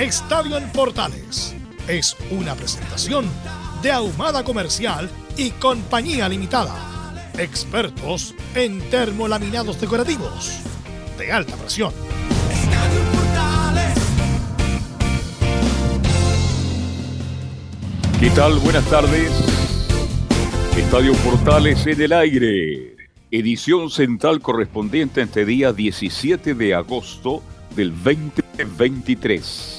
Estadio en Portales es una presentación de Ahumada Comercial y Compañía Limitada. Expertos en termolaminados decorativos de alta presión. ¿Qué tal? Buenas tardes. Estadio Portales en el aire. Edición central correspondiente a este día 17 de agosto del 2023.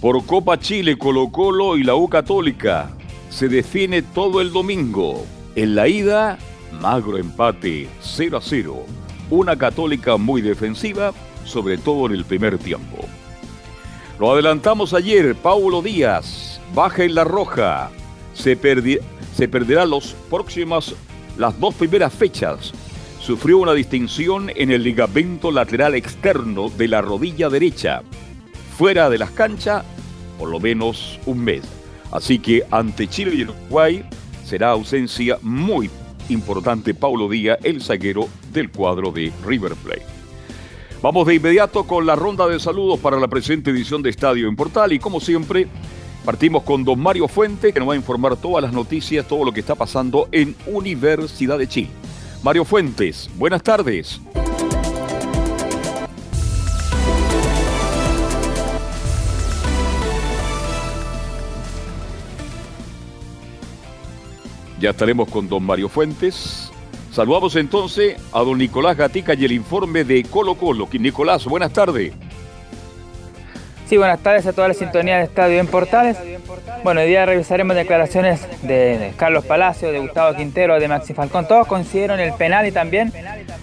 Por Copa Chile, Colo Colo y la U Católica se define todo el domingo. En la ida, magro empate 0 a 0. Una Católica muy defensiva, sobre todo en el primer tiempo. Lo adelantamos ayer, Paulo Díaz, baja en la roja. Se, perderá los próximos, las dos primeras fechas. Sufrió una distinción en el ligamento lateral externo de la rodilla derecha. Fuera de las canchas, por lo menos un mes. Así que ante Chile y Uruguay será ausencia muy importante Paulo Díaz, el zaguero del cuadro de River Plate. Vamos de inmediato con la ronda de saludos para la presente edición de Estadio en Portal y como siempre partimos con don Mario Fuente que nos va a informar todas las noticias, todo lo que está pasando en Universidad de Chile. Mario Fuentes, buenas tardes. Ya estaremos con don Mario Fuentes. Saludamos entonces a don Nicolás Gatica y el informe de Colo Colo. Nicolás, buenas tardes. Sí, buenas tardes a toda la sintonía de Estadio en Portales. Bueno, hoy día revisaremos declaraciones de Carlos Palacio, de Gustavo Quintero, de Maxi Falcón. Todos coincidieron el penal y también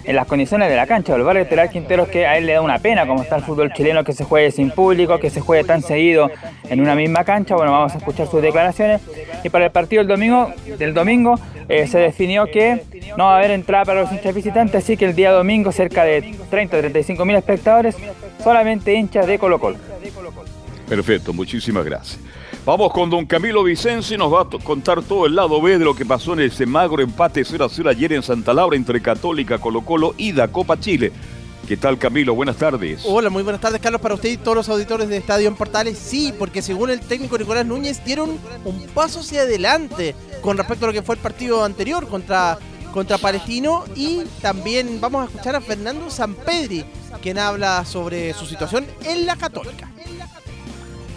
en las condiciones de la cancha. El barrio lateral Quintero es que a él le da una pena, como está el fútbol chileno, que se juegue sin público, que se juegue tan seguido en una misma cancha. Bueno, vamos a escuchar sus declaraciones. Y para el partido del domingo, del domingo eh, se definió que no va a haber entrada para los hinchas visitantes, así que el día domingo cerca de 30 35 mil espectadores, solamente hinchas de Colo Colo. Perfecto, muchísimas gracias. Vamos con don Camilo Vicencio nos va a contar todo el lado B de lo que pasó en ese magro empate 0 a 0 ayer en Santa Laura entre Católica, Colo Colo y da Copa Chile. ¿Qué tal Camilo? Buenas tardes. Hola, muy buenas tardes Carlos para usted y todos los auditores de Estadio en Portales. Sí, porque según el técnico Nicolás Núñez dieron un paso hacia adelante con respecto a lo que fue el partido anterior contra, contra Palestino y también vamos a escuchar a Fernando Sampedri, quien habla sobre su situación en la Católica.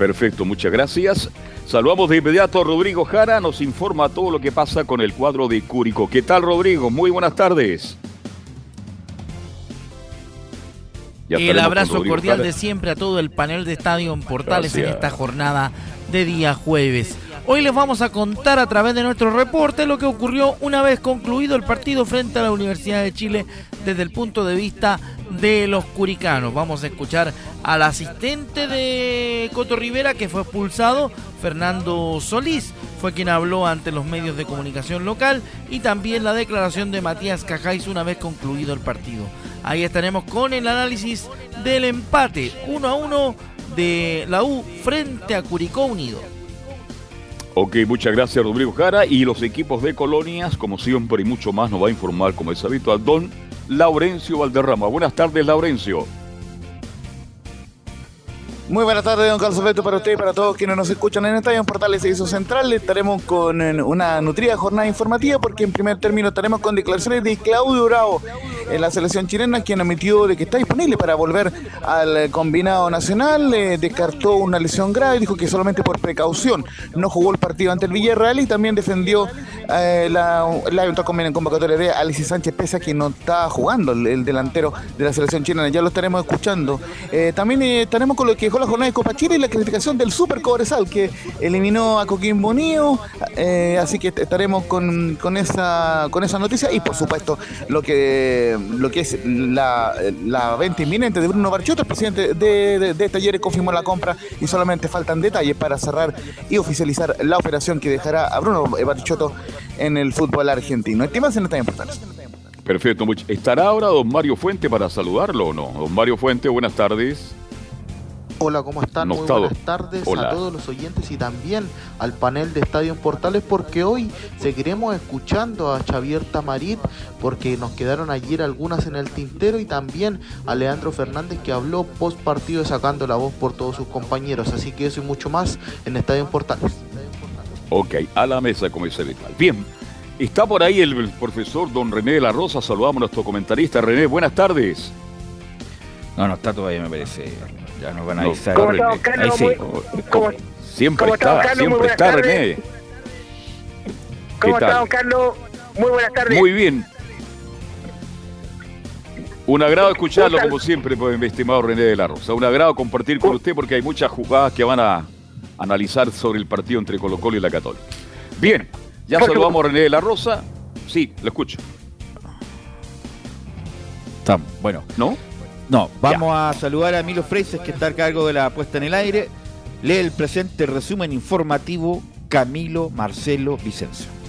Perfecto, muchas gracias. Saludamos de inmediato a Rodrigo Jara, nos informa todo lo que pasa con el cuadro de Cúrico. ¿Qué tal, Rodrigo? Muy buenas tardes. el abrazo cordial de siempre a todo el panel de Estadio en Portales en esta jornada de día jueves. Hoy les vamos a contar a través de nuestro reporte lo que ocurrió una vez concluido el partido frente a la Universidad de Chile desde el punto de vista de los curicanos. Vamos a escuchar al asistente de Coto Rivera que fue expulsado, Fernando Solís, fue quien habló ante los medios de comunicación local y también la declaración de Matías Cajáis una vez concluido el partido. Ahí estaremos con el análisis del empate 1 a 1 de la U frente a Curicó Unido. Ok, muchas gracias Rodrigo Jara y los equipos de colonias, como siempre y mucho más, nos va a informar como es habitual don Laurencio Valderrama. Buenas tardes Laurencio. Muy buenas tardes, don Carlos Alberto, para usted y para todos quienes nos escuchan en Estadio en Portales Servicio Central. Estaremos con eh, una nutrida jornada informativa porque en primer término estaremos con declaraciones de Claudio Bravo, en la selección chilena, quien admitió de que está disponible para volver al combinado nacional, eh, descartó una lesión grave, dijo que solamente por precaución no jugó el partido ante el Villarreal y también defendió eh, la, la convocatoria de Alexis Sánchez, pese a que no está jugando el, delantero de la selección chilena, ya lo estaremos escuchando. Eh, también estaremos con lo que dejó la jornada de Copa Chile y la clasificación del Super Cobresal, que eliminó a Coquimbo Unido, así que estaremos con, con, esa, con esa noticia y por supuesto lo que, lo que es la, la venta inminente de Bruno Barchotto, el presidente de, de, Talleres confirmó la compra y solamente faltan detalles para cerrar y oficializar la operación que dejará a Bruno Barchotto en el fútbol argentino. Estimas en esta importancia. Perfecto. ¿Estará ahora don Mario Fuente para saludarlo o no? Don Mario Fuente, buenas tardes. Hola, ¿cómo están? Muy buenas tardes a todos los oyentes y también al panel de Estadio Portales porque hoy seguiremos escuchando a Xavier Tamarit porque nos quedaron ayer algunas en el tintero y también a Leandro Fernández que habló post partido sacando la voz por todos sus compañeros. Así que eso y mucho más en Estadio Portales. Ok, a la mesa como dice habitual. Bien, está por ahí el, profesor don René de la Rosa. Saludamos a nuestro comentarista. René, buenas tardes. No, no está todavía, me parece. Ya nos van a avisar. ¿Cómo estamos, Carlos? sí. siempre está, siempre está René. ¿Cómo estamos, Carlos? Muy buenas tardes. Muy bien. Un agrado escucharlo, como siempre, pues, mi estimado René de la Rosa. Un agrado compartir con usted porque hay muchas jugadas que van a analizar sobre el partido entre Colo Colo y la Católica. Bien, ya saludamos a René de la Rosa. Sí, lo escucho. Estamos, bueno. ¿No? No, vamos a saludar a Milo Freises, que está a cargo de la puesta en el aire. Lee el presente resumen informativo Camilo Marcelo Vicencio.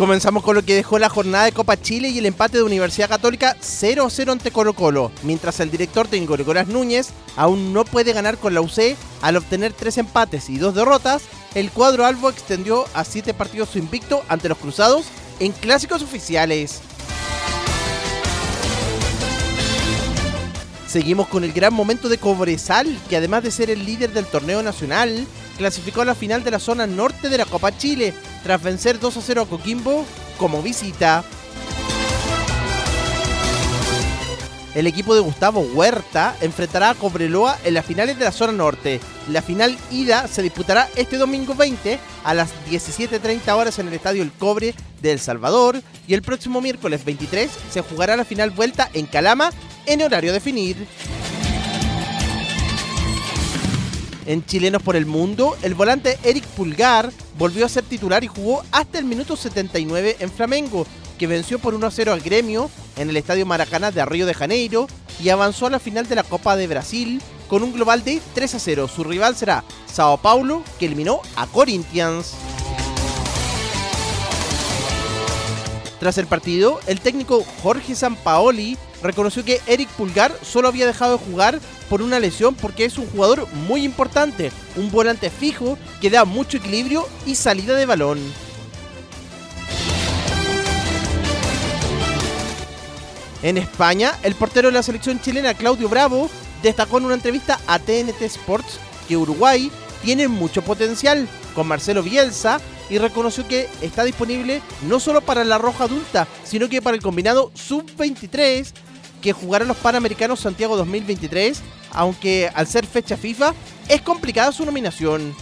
Comenzamos con lo que dejó la jornada de Copa Chile y el empate de Universidad Católica 0-0 ante Colo Colo, mientras el director técnico Nicolás Núñez aún no puede ganar con la UC al obtener tres empates y dos derrotas, el cuadro albo extendió a siete partidos su invicto ante los cruzados en clásicos oficiales. Seguimos con el gran momento de Cobresal, que además de ser el líder del torneo nacional, clasificó a la final de la zona norte de la Copa Chile, tras vencer 2 a 0 a Coquimbo como visita. El equipo de Gustavo Huerta enfrentará a Cobreloa en las finales de la zona norte. La final ida se disputará este domingo 20 a las 17.30 horas en el Estadio El Cobre de El Salvador y el próximo miércoles 23 se jugará la final vuelta en Calama en horario definir. En Chilenos por el Mundo, el volante Eric Pulgar volvió a ser titular y jugó hasta el minuto 79 en Flamengo, que venció por 1 0 al gremio en el Estadio Maracaná de Río de Janeiro y avanzó a la final de la Copa de Brasil con un global de 3 a 0. Su rival será Sao Paulo, que eliminó a Corinthians. Tras el partido, el técnico Jorge Sampaoli reconoció que Eric Pulgar solo había dejado de jugar por una lesión porque es un jugador muy importante, un volante fijo que da mucho equilibrio y salida de balón. En España, el portero de la selección chilena Claudio Bravo destacó en una entrevista a TNT Sports que Uruguay tiene mucho potencial con Marcelo Bielsa y reconoció que está disponible no solo para la roja adulta, sino que para el combinado sub-23 que jugará los Panamericanos Santiago 2023, aunque al ser fecha FIFA es complicada su nominación.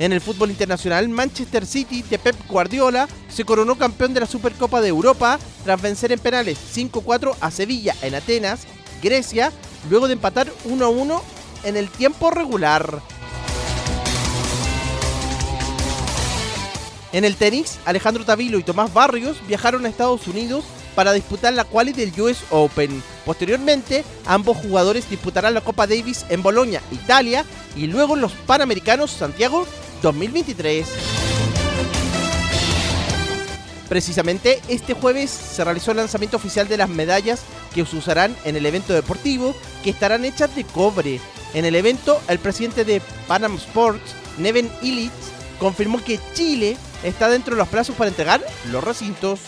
En el fútbol internacional, Manchester City de Pep Guardiola se coronó campeón de la Supercopa de Europa tras vencer en penales 5-4 a Sevilla en Atenas, Grecia, luego de empatar 1-1 en el tiempo regular. En el tenis, Alejandro Tavilo y Tomás Barrios viajaron a Estados Unidos para disputar la quali del US Open. Posteriormente, ambos jugadores disputarán la Copa Davis en Bolonia, Italia, y luego los Panamericanos Santiago 2023. Precisamente este jueves se realizó el lanzamiento oficial de las medallas que se usarán en el evento deportivo, que estarán hechas de cobre. En el evento, el presidente de Panam Sports, Neven Illich, confirmó que Chile está dentro de los plazos para entregar los recintos.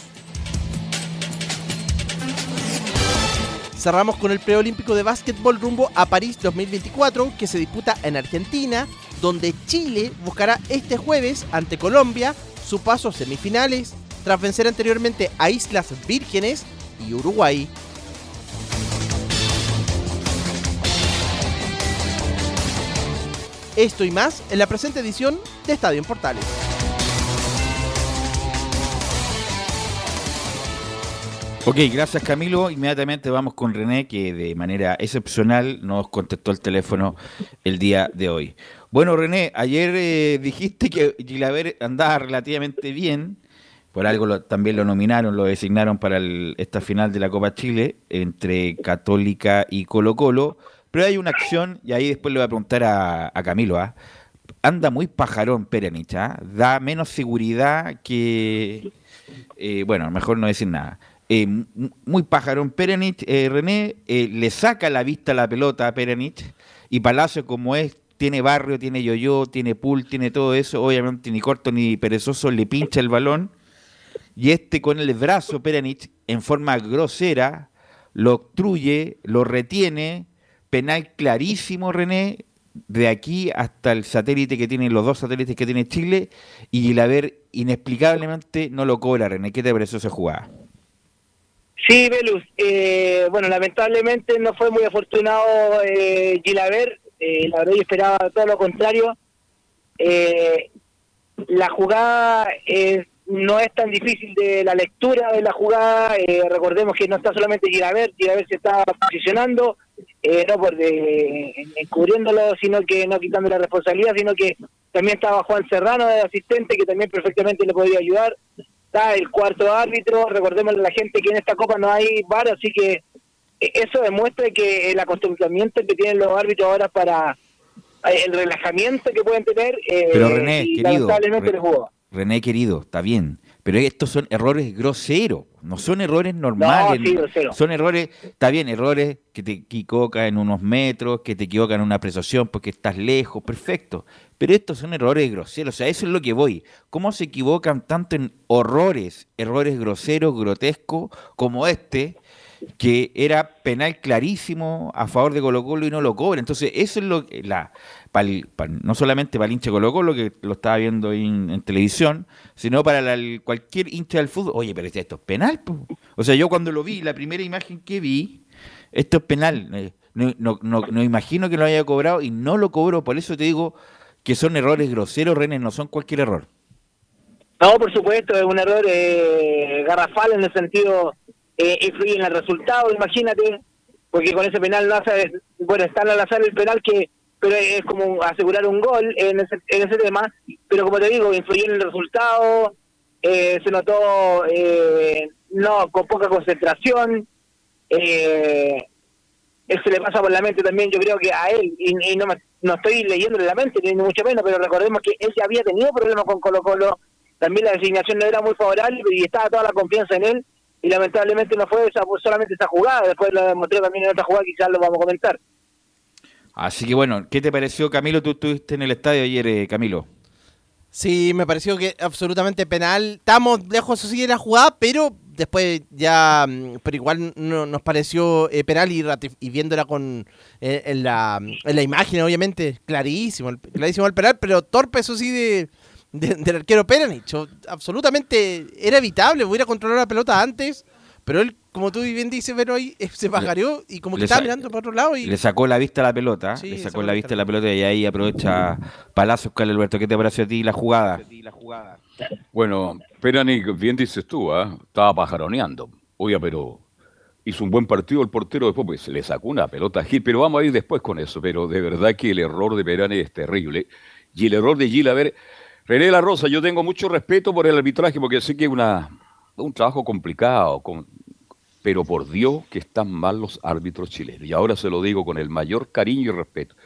Cerramos con el preolímpico de básquetbol rumbo a París 2024 que se disputa en Argentina, donde Chile buscará este jueves ante Colombia su paso a semifinales tras vencer anteriormente a Islas Vírgenes y Uruguay. Esto y más en la presente edición de Estadio en Portales. Ok, gracias Camilo. Inmediatamente vamos con René, que de manera excepcional nos contestó el teléfono el día de hoy. Bueno, René, ayer eh, dijiste que Gilaver andaba relativamente bien. Por algo también lo nominaron, lo designaron para esta final de la Copa Chile entre Católica y Colo Colo. Pero hay una acción, y ahí después le voy a preguntar a, Camilo, ¿ah? anda muy pajarón Perenich, ¿ah? da menos seguridad que... Eh, bueno, mejor no decir nada. Eh, muy pajarón Perenich, eh, René, le saca la vista a la pelota a Perenich, y Palacio como es, tiene barrio, tiene yo-yo, tiene pool, tiene todo eso, obviamente ni corto ni perezoso le pincha el balón, y este con el brazo Perenich, en forma grosera, lo obstruye, lo retiene, penal clarísimo, René, de aquí hasta el satélite que tienen, los dos satélites que tiene Chile, y el haber inexplicablemente no lo cobra, René. ¿Qué te pareció esa jugada? Sí, Velus. Eh, bueno, lamentablemente no fue muy afortunado eh, Gilaver. Eh, la verdad yo esperaba todo lo contrario. Eh, la jugada es no es tan difícil de la lectura de la jugada. Eh, recordemos que no está solamente Gilaver, Gilaver se está posicionando, eh, no por de, encubriéndolo, sino que no quitando la responsabilidad, sino que también estaba Juan Serrano de asistente, que también perfectamente le podría ayudar. Está el cuarto árbitro, recordemos a la gente que en esta copa no hay VAR, así que eh, eso demuestra que el acostumbramiento que tienen los árbitros ahora para el relajamiento que pueden tener, Pero René, querido, René querido, está bien, pero estos son errores groseros, no son errores normales, son errores, está bien, errores que te equivocan en unos metros, que te equivocan en una apreciación porque estás lejos, perfecto, pero estos son errores groseros, o sea, eso es lo que voy, ¿cómo se equivocan tanto en horrores, errores groseros, grotescos, como este, que era penal clarísimo a favor de Colo Colo y no lo cobra. Entonces, eso es lo que la, no solamente para el hincha Colo Colo, que lo estaba viendo en, televisión, sino para cualquier hincha del fútbol. Oye, pero esto es penal. O sea, yo cuando lo vi, la primera imagen que vi, esto es penal. Eh, no, no, no, imagino que lo haya cobrado y no lo cobro. Por eso te digo que son errores groseros, René, no son cualquier error. No, por supuesto, es un error eh, garrafal en el sentido eh, influye en el resultado, imagínate, porque con ese penal no hace, bueno, está al azar el penal que pero es como asegurar un gol en ese, en ese tema, pero como te digo, influyó en el resultado, eh, se notó eh, no con poca concentración, eh, eso le pasa por la mente también, yo creo que a él, y, no, no estoy leyéndole la mente, ni mucho menos, pero recordemos que él ya había tenido problemas con Colo Colo, también la designación no era muy favorable y estaba toda la confianza en él, y lamentablemente no fue esa, solamente esa jugada, después lo demostró también en otra jugada, quizás lo vamos a comentar. Así que bueno, ¿qué te pareció, Camilo? Tú estuviste en el estadio ayer, eh, Camilo. Sí, me pareció que absolutamente penal. Estamos lejos sí de la jugada, pero después ya, mm, pero igual no, nos pareció eh, penal y, y viéndola con eh, en, la, en la imagen, obviamente, clarísimo, clarísimo el penal, pero torpe eso sí de, del arquero Peranich. Absolutamente era evitable, hubiera controlado la pelota antes, pero él como tú bien dices, pero ahí eh, se bajareó y como que estaba mirando para otro lado. y Le sacó la vista a la pelota, le sacó, la vista a la pelota y ahí aprovecha Palacios, Carlos Alberto. ¿Qué te pareció a ti la jugada? Bueno, Peranic, bien dices tú, ¿eh? estaba pajaroneando. Oye, pero hizo un buen partido el portero después, pues le sacó una pelota a Gil, pero vamos a ir después con eso. Pero de verdad que el error de Perani es terrible. Y el error de Gil, a ver, René La Rosa, yo tengo mucho respeto por el arbitraje porque sé que es un trabajo complicado, con, pero por Dios que están mal los árbitros chilenos. Y ahora se lo digo con el mayor cariño y respeto.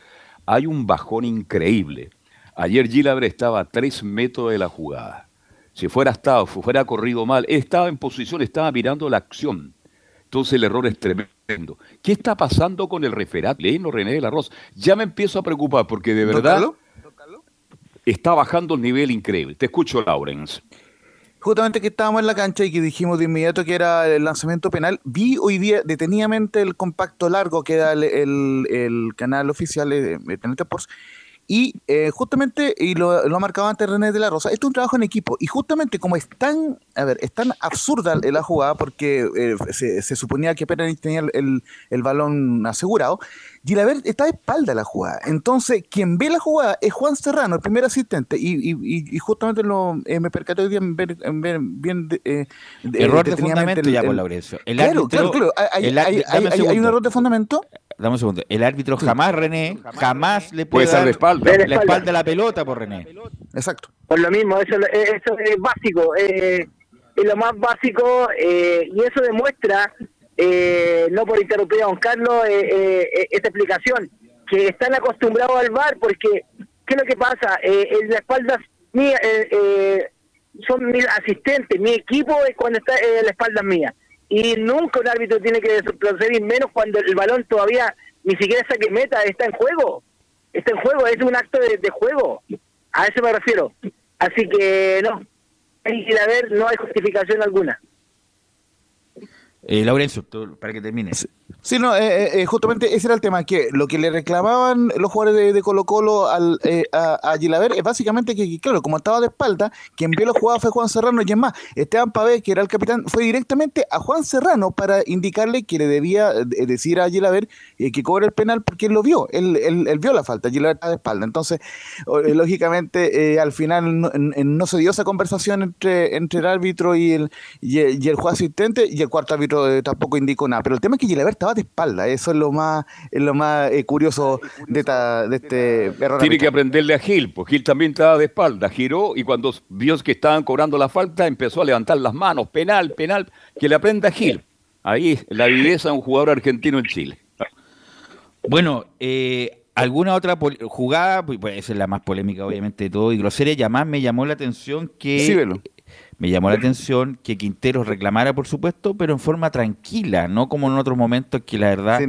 Hay un bajón increíble. Ayer Gilabre estaba a tres metros de la jugada. Si fuera estado, si fuera corrido mal, estaba en posición, estaba mirando la acción. Entonces el error es tremendo. ¿Qué está pasando con el referato? Leno René de la Rosa. Ya me empiezo a preocupar porque de verdad está bajando el nivel increíble. Te escucho, Laurens. justamente que estábamos en la cancha y que dijimos de inmediato que era el lanzamiento penal, vi hoy día detenidamente el compacto largo que da el, canal oficial de Planeta Sports y eh, justamente, y lo, lo, ha marcado antes René de la Rosa, esto es un trabajo en equipo. Y justamente como es tan, a ver, es tan absurda la jugada porque eh, se, suponía que Pérez tenía el, el, balón asegurado, Gilaver está de espalda la jugada. Entonces, quien ve la jugada es Juan Serrano, el primer asistente. Y, y, y justamente lo, eh, me percaté hoy en ver, bien. error de fundamento ya, por Laurencio. El claro, claro, claro. Hay, hay, hay, un error de fundamento dame un segundo. El árbitro jamás, René, jamás le puede, dar la espalda. la espalda a la pelota por René. Exacto. Por lo mismo, eso, eso es básico. Eh, es lo más básico eh, y eso demuestra, eh, no por interrumpir a don Carlos, esta explicación, que están acostumbrados al VAR porque, ¿qué es lo que pasa? en la espalda mía, son mis asistentes, mi equipo es cuando está en la espalda mía y nunca un árbitro tiene que proceder, menos cuando el balón todavía ni siquiera saque meta, está en juego. Está en juego, es un acto de, juego. A eso me refiero. Así que no, hay que ver, no hay justificación alguna. Eh, Laurencio, para que termine. Sí, no, eh, eh, justamente ese era el tema, que lo que le reclamaban los jugadores de, Colo Colo al, a, a Gilaver es básicamente que, claro, como estaba de espalda, quien vio la jugada fue Juan Serrano y es más, Esteban Pavé, que era el capitán, fue directamente a Juan Serrano para indicarle que le debía decir a Gilaver que cobre el penal porque él lo vio, él, él, vio la falta, Gilaver estaba de espalda. Entonces, lógicamente, al final no, se dio esa conversación entre, entre el árbitro y el, y el, juez asistente y el cuarto árbitro eh, tampoco indicó nada. Pero el tema es que Gilaver estaba de espalda, eso es lo más, es lo más eh, curioso de, de este error. Tiene que aprenderle a Gil, pues Gil también estaba de espalda, giró y cuando vio que estaban cobrando la falta empezó a levantar las manos, penal, penal, que le aprenda a Gil. Ahí la viveza de un jugador argentino en Chile. Bueno, eh, alguna otra jugada, pues, pues, esa es la más polémica obviamente de todo, y grosera, más me llamó la atención que... Sí, me llamó la atención que Quintero reclamara, por supuesto, pero en forma tranquila, no como en otros momentos que la verdad,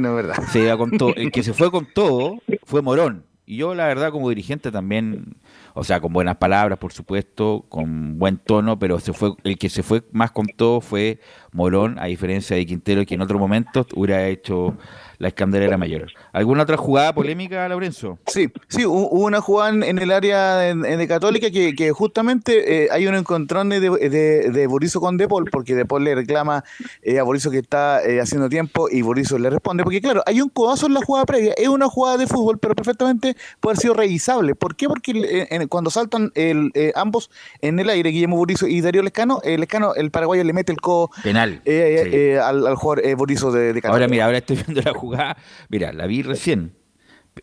se iba con todo. El que se fue con todo fue Morón. Y yo, la verdad, como dirigente también, o sea, con buenas palabras, por supuesto, con buen tono, pero se fue el que se fue más con todo fue Morón, a diferencia de Quintero, que en otros momentos hubiera hecho la escandalera mayor. ¿Alguna otra jugada polémica, Lorenzo? Sí, sí, hubo una jugada en el área de, Católica que, justamente eh, hay un encontrón de, de, de Borizo con Depol, porque Depol le reclama eh, a Borizo que está eh, haciendo tiempo y Borizo le responde, porque claro, hay un codazo en la jugada previa, es una jugada de fútbol, pero perfectamente puede haber sido revisable. ¿Por qué? Porque cuando saltan el, ambos en el aire, Guillermo Borizo y Darío Lescano, el Lescano, el paraguayo le mete el codo penal al, al, jugador Borizo de, Católica. Ahora mira, ahora estoy viendo la jugada Mira, la vi recién.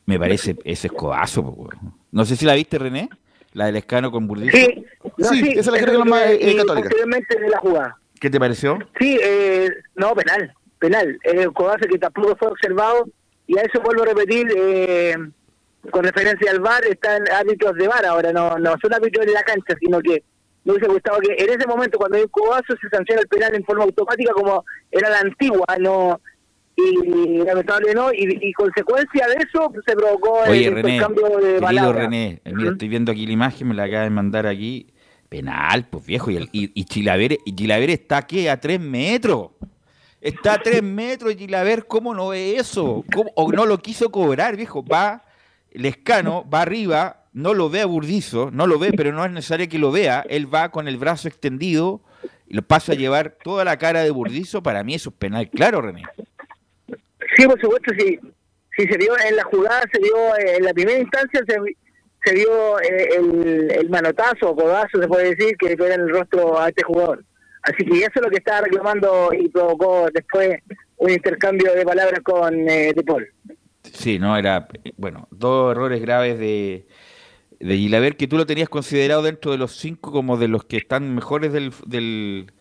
Me parece ese escobazo. No sé si la viste, René. La del escano con Burdizo. Sí, sí, esa es la que más eh, eh, católica. De la jugada. ¿Qué te pareció? Sí, eh, no, penal. Penal. Es el codazo que tampoco fue observado. Y a eso vuelvo a repetir. Eh, con referencia al VAR, están árbitros de VAR ahora. No, no son árbitros de la cancha, sino que me hubiese gustado que en ese momento, cuando hay un codazo, se sanciona el penal en forma automática, como era la antigua. No y lamentable no, y, consecuencia de eso se provocó el, cambio de palabra. René, estoy viendo aquí la imagen, me la acaba de mandar aquí, penal, pues viejo, y, y, y Chilaver, está aquí a tres metros. Está a tres metros y Chilaver, ¿cómo no ve eso? ¿O no lo quiso cobrar, viejo? Va, Lescano, va arriba, no lo ve a Burdizo, no lo ve, pero no es necesario que lo vea. Él va con el brazo extendido y lo pasa a llevar toda la cara de Burdizo. Para mí eso es penal, claro, René. Sí, por supuesto, sí. Si se vio en la jugada, se vio eh, en la primera instancia, se, se vio eh, el, el, manotazo o codazo, se puede decir, que le en el rostro a este jugador. Así que eso es lo que estaba reclamando y provocó después un intercambio de palabras con eh, De Paul. Sí, no, era, bueno, dos errores graves de, de Gilaver que tú lo tenías considerado dentro de los cinco como de los que están mejores del, del,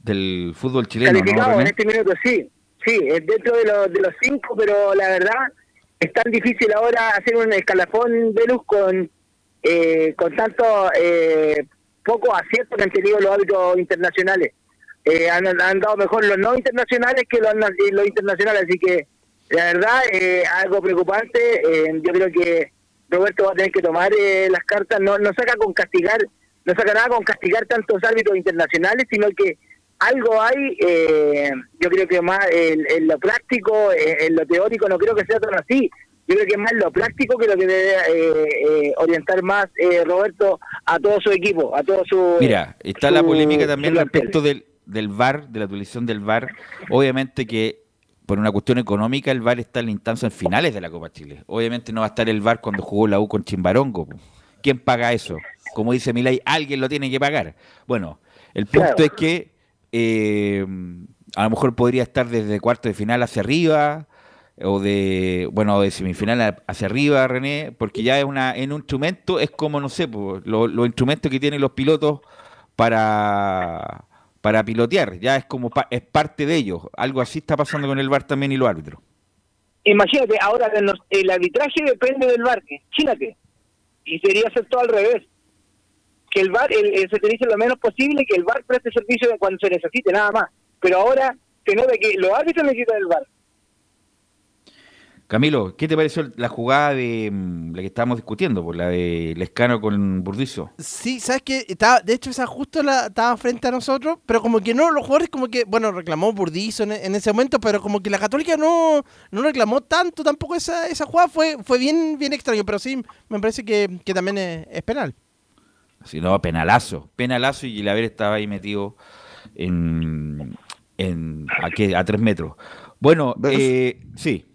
del fútbol chileno. Calificado en este minuto, sí sí, es dentro de, los de los cinco, pero la verdad es tan difícil ahora hacer un escalafón de luz con, eh, con tanto eh, poco acierto que han tenido los hábitos internacionales. Eh, han, han, dado mejor los no internacionales que los, los internacionales, así que la verdad es algo preocupante. yo creo que Roberto va a tener que tomar las cartas, no, no saca con castigar no saca nada con castigar tantos árbitros internacionales, sino que algo hay, eh, yo creo que más en, lo práctico, en, lo teórico, no creo que sea tan así. Yo creo que es más lo práctico que lo que debe eh, eh, orientar más Roberto a todo su equipo, a todo su... Mira, está la polémica también respecto del, del VAR, de la utilización del VAR. Obviamente que por una cuestión económica el VAR está en la instancia en finales de la Copa Chile. Obviamente no va a estar el VAR cuando jugó la U con Chimbarongo. ¿Quién paga eso? Como dice Milay, alguien lo tiene que pagar. Bueno, el punto es que eh, a lo mejor podría estar desde cuarto de final hacia arriba o de bueno de semifinal hacia arriba René porque ya es una en un instrumento es como no sé los instrumentos que tienen los pilotos para para pilotear ya es como es parte de ellos algo así está pasando con el VAR también y los árbitros imagínate ahora el arbitraje depende del VAR imagínate y sería ser todo al revés que el VAR el, se utilice lo menos posible, que el VAR preste servicio cuando se necesite, nada más. Pero ahora se nota que los árbitros necesitan el VAR. Camilo, ¿qué te pareció la jugada de mm, la que estábamos discutiendo, por la de Lescano con Burdizo? Sí, sabes que estaba, de hecho esa justo la estaba frente a nosotros, pero como que no, los jugadores como que, bueno, reclamó Burdizo en, ese momento, pero como que la Católica no, no reclamó tanto tampoco esa, esa jugada, fue, fue bien, bien extraño, pero sí, me parece que, también es penal. Si no, penalazo. Penalazo y Gilaver estaba ahí metido en, en a, a tres metros. Bueno, eh, sí.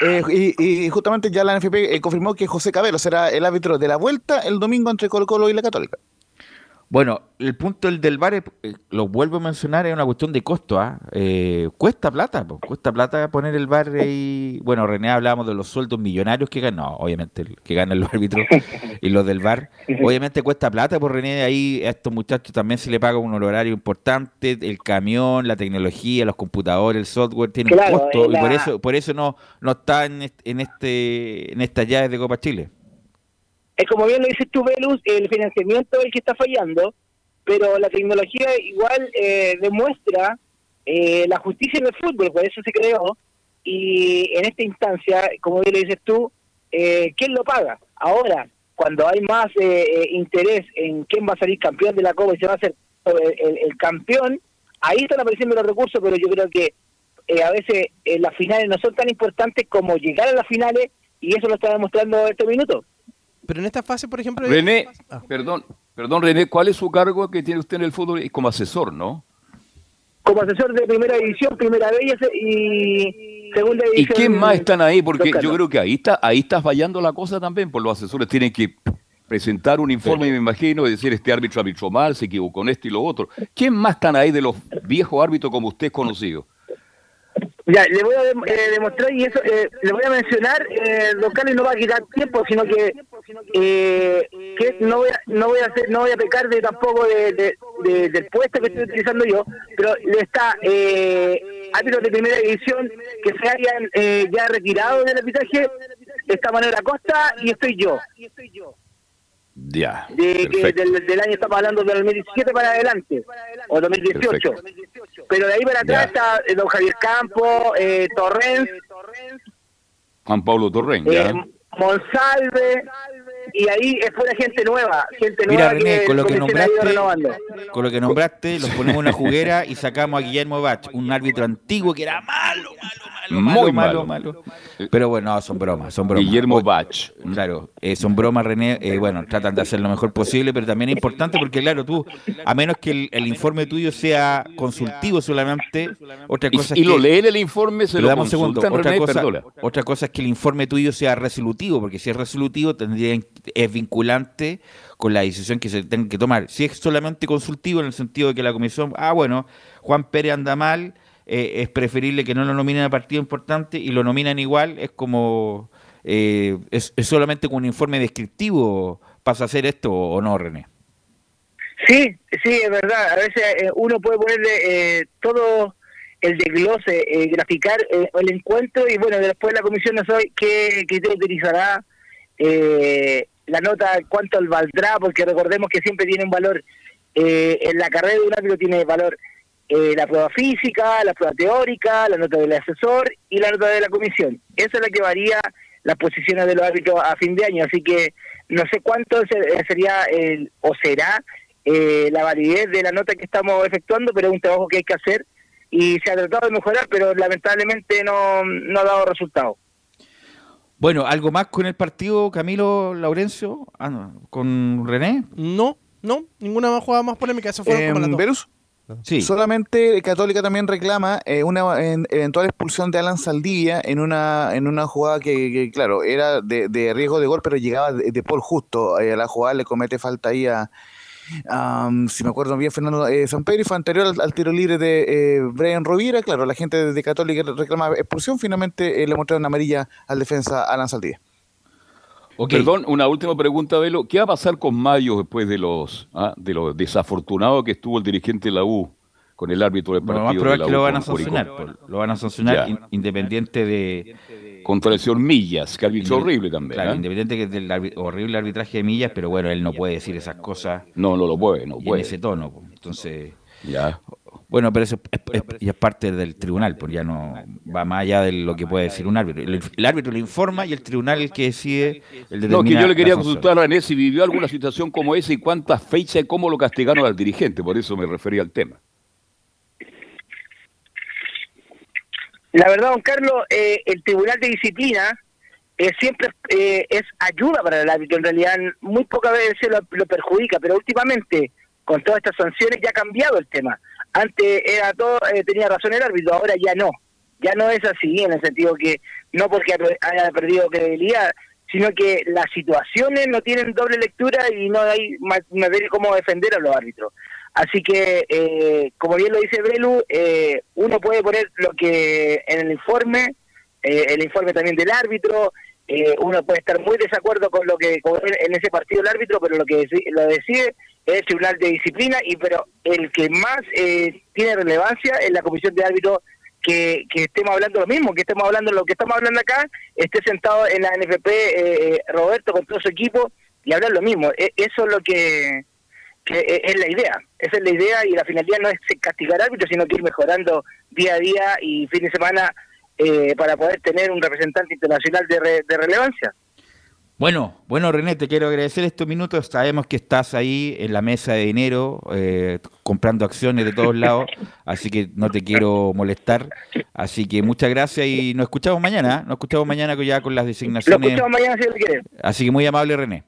Eh, y, justamente ya la NFP eh, confirmó que José Cabello será el árbitro de la vuelta el domingo entre Colo Colo y la Católica. Bueno, el punto del bar, eh, lo vuelvo a mencionar, es una cuestión de costo. ¿ah? Eh, cuesta plata, cuesta plata poner el bar ahí. Bueno, René hablábamos de los sueldos millonarios que ganan, no, obviamente que ganan los árbitros y los del bar. Obviamente cuesta plata, por René, ahí a estos muchachos también se le paga un horario importante, el camión, la tecnología, los computadores, el software, tiene un costo, y por eso, por eso no, no está en, en, este, en estas llaves de Copa Chile es como bien lo dices tú, Velus, el financiamiento es el que está fallando, pero la tecnología igual eh, demuestra eh, la justicia en el fútbol, por eso se creó, y en esta instancia, como bien lo dices tú, eh, ¿quién lo paga? Ahora, cuando hay más interés en quién va a salir campeón de la Copa y se va a hacer el, campeón, ahí están apareciendo los recursos, pero yo creo que a veces las finales no son tan importantes como llegar a las finales, y eso lo está demostrando este minuto. Pero en esta fase, por ejemplo... René, ah. perdón, perdón René, ¿cuál es su cargo que tiene usted en el fútbol como asesor, no? Como asesor de primera división, primera vez y segunda división. ¿Y quién más están ahí? Porque yo creo que ahí está, ahí está fallando la cosa también, por los asesores tienen que presentar un informe, me imagino, y decir este árbitro arbitró mal, se equivocó en esto y lo otro. ¿Quién más están ahí de los viejos árbitros como usted es conocido? Ya, le voy a eh, demostrar y eso, eh, le voy a mencionar, eh, don Carlos no va a quitar tiempo, sino que, eh, que no voy a, no voy a hacer, no voy a pecar de tampoco de, del puesto que estoy utilizando yo, pero está eh, árbitros de primera división que se hayan eh, ya retirado del arbitraje, esta manera Costa y estoy yo. Ya. De, que del, año estamos hablando del 2017 para adelante, o 2018. Pero de ahí para atrás está eh, don Javier Campo, eh, Torrens. Juan Pablo Torrens, ya. Eh, Monsalve, y ahí es pura gente nueva, gente nueva Mira, con lo que nombraste, con lo que nombraste, los ponemos en una juguera y sacamos a Guillermo Bach, un árbitro antiguo que era malo, malo, malo, Muy malo, malo, Pero bueno, son bromas, son bromas. Guillermo Bach. Claro, eh, son bromas, René, eh, bueno, tratan de hacer lo mejor posible, pero también es importante porque, claro, tú, a menos que el, informe tuyo sea consultivo solamente, otra cosa y, es y lo leen el informe, se lo damos segundo. Otra, cosa, otra cosa es que el informe tuyo sea resolutivo, porque si es resolutivo tendrían es vinculante con la decisión que se tenga que tomar. Si es solamente consultivo en el sentido de que la comisión, ah, bueno, Juan Pérez anda mal, eh, es preferible que no lo nominen a partido importante y lo nominan igual, es como, eh, es, solamente con un informe descriptivo pasa a hacer esto o no, René. Sí, sí, es verdad. A veces eh, uno puede ponerle todo el desglose, graficar el encuentro y bueno, después la comisión no sabe qué te utilizará eh, la nota cuánto valdrá, porque recordemos que siempre tiene un valor, eh, en la carrera de un árbitro tiene valor eh, la prueba física, la prueba teórica, la nota del asesor y la nota de la comisión. Esa es la que varía las posiciones de los árbitros a fin de año. Así que no sé cuánto sería el, o será eh, la validez de la nota que estamos efectuando, pero es un trabajo que hay que hacer y se ha tratado de mejorar, pero lamentablemente no, no ha dado resultado. Bueno, ¿algo más con el partido, Camilo Laurencio? Ah, ¿Con René? No, no, ninguna más jugada más polémica. Eso fue como ¿Verus? Sí. Solamente Católica también reclama eh, una eventual expulsión de Alan Saldivia en una en una jugada que, claro, era de, riesgo de gol, pero llegaba de, de Paul justo. Eh, a la jugada le comete falta ahí a, si me acuerdo bien, Fernando eh, San Pedro, y fue anterior al, tiro libre de eh, Brian Rovira. Claro, la gente de Católica reclama expulsión. Finalmente eh, le mostraron amarilla al defensa Alan Saldía. Perdón, una última pregunta, Velo. ¿Qué va a pasar con Mayo después de los, ah, de los desafortunados que estuvo el dirigente de la U con el árbitro del partido? Lo más probable es que lo van a sancionar. Lo van a sancionar independiente de contra el señor Millas, que arbitró horrible también. Claro, ¿eh? independiente que del horrible arbitraje de Millas, pero bueno, él no puede decir esas cosas. No, no lo puede, no puede. En ese tono, entonces. Ya. Bueno, pero eso es, ya es parte del tribunal, porque ya no va más allá de lo que puede decir un árbitro. El, árbitro le informa y el tribunal el que decide el No, que yo le quería consultar a René si vivió alguna situación como esa y cuántas fechas y cómo lo castigaron al dirigente, por eso me refería al tema. La verdad, don Carlos, eh, el Tribunal de Disciplina eh, siempre eh, es ayuda para el árbitro. En realidad, muy pocas veces lo, lo, perjudica, pero últimamente, con todas estas sanciones, ya ha cambiado el tema. Antes era todo, tenía razón el árbitro, ahora ya no. Ya no es así, en el sentido que no porque haya perdido credibilidad, sino que las situaciones no tienen doble lectura y no hay materia cómo defender a los árbitros. Así que, eh, como bien lo dice Belu, eh, uno puede poner lo que en el informe, eh, el informe también del árbitro, uno puede estar muy desacuerdo con lo que en ese partido el árbitro, pero lo que lo decide es el Tribunal de Disciplina, y pero el que más tiene relevancia es la Comisión de Árbitros que, que, estemos hablando lo mismo, que estemos hablando lo que estamos hablando acá, esté sentado en la NFP Roberto con todo su equipo y hablar lo mismo. E, eso es lo que es la idea, esa es la idea y la finalidad no es castigar árbitros, sino que ir mejorando día a día y fin de semana eh, para poder tener un representante internacional de, de relevancia. Bueno, bueno René, te quiero agradecer estos minutos. Sabemos que estás ahí en la mesa de dinero eh, comprando acciones de todos lados, así que no te quiero molestar. Así que muchas gracias y nos escuchamos mañana. ¿eh? Nos escuchamos mañana ya con las designaciones. Nos escuchamos mañana si lo quieres. Así que muy amable René.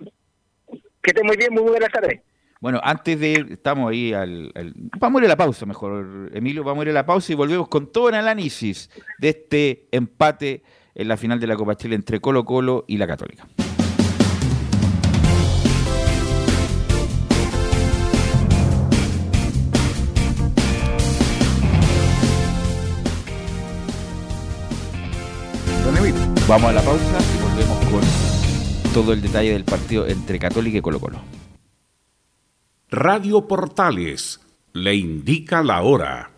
Que esté muy bien, muy buenas tardes. Bueno, antes de estamos ahí al, Vamos a ir a la pausa mejor, Emilio, vamos a ir a la pausa y volvemos con todo el análisis de este empate en la final de la Copa Chile entre Colo Colo y la Católica. Vamos a la pausa y volvemos con todo el detalle del partido entre Católica y Colo Colo. Radio Portales le indica la hora.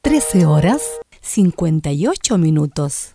Trece horas cincuenta y ocho minutos.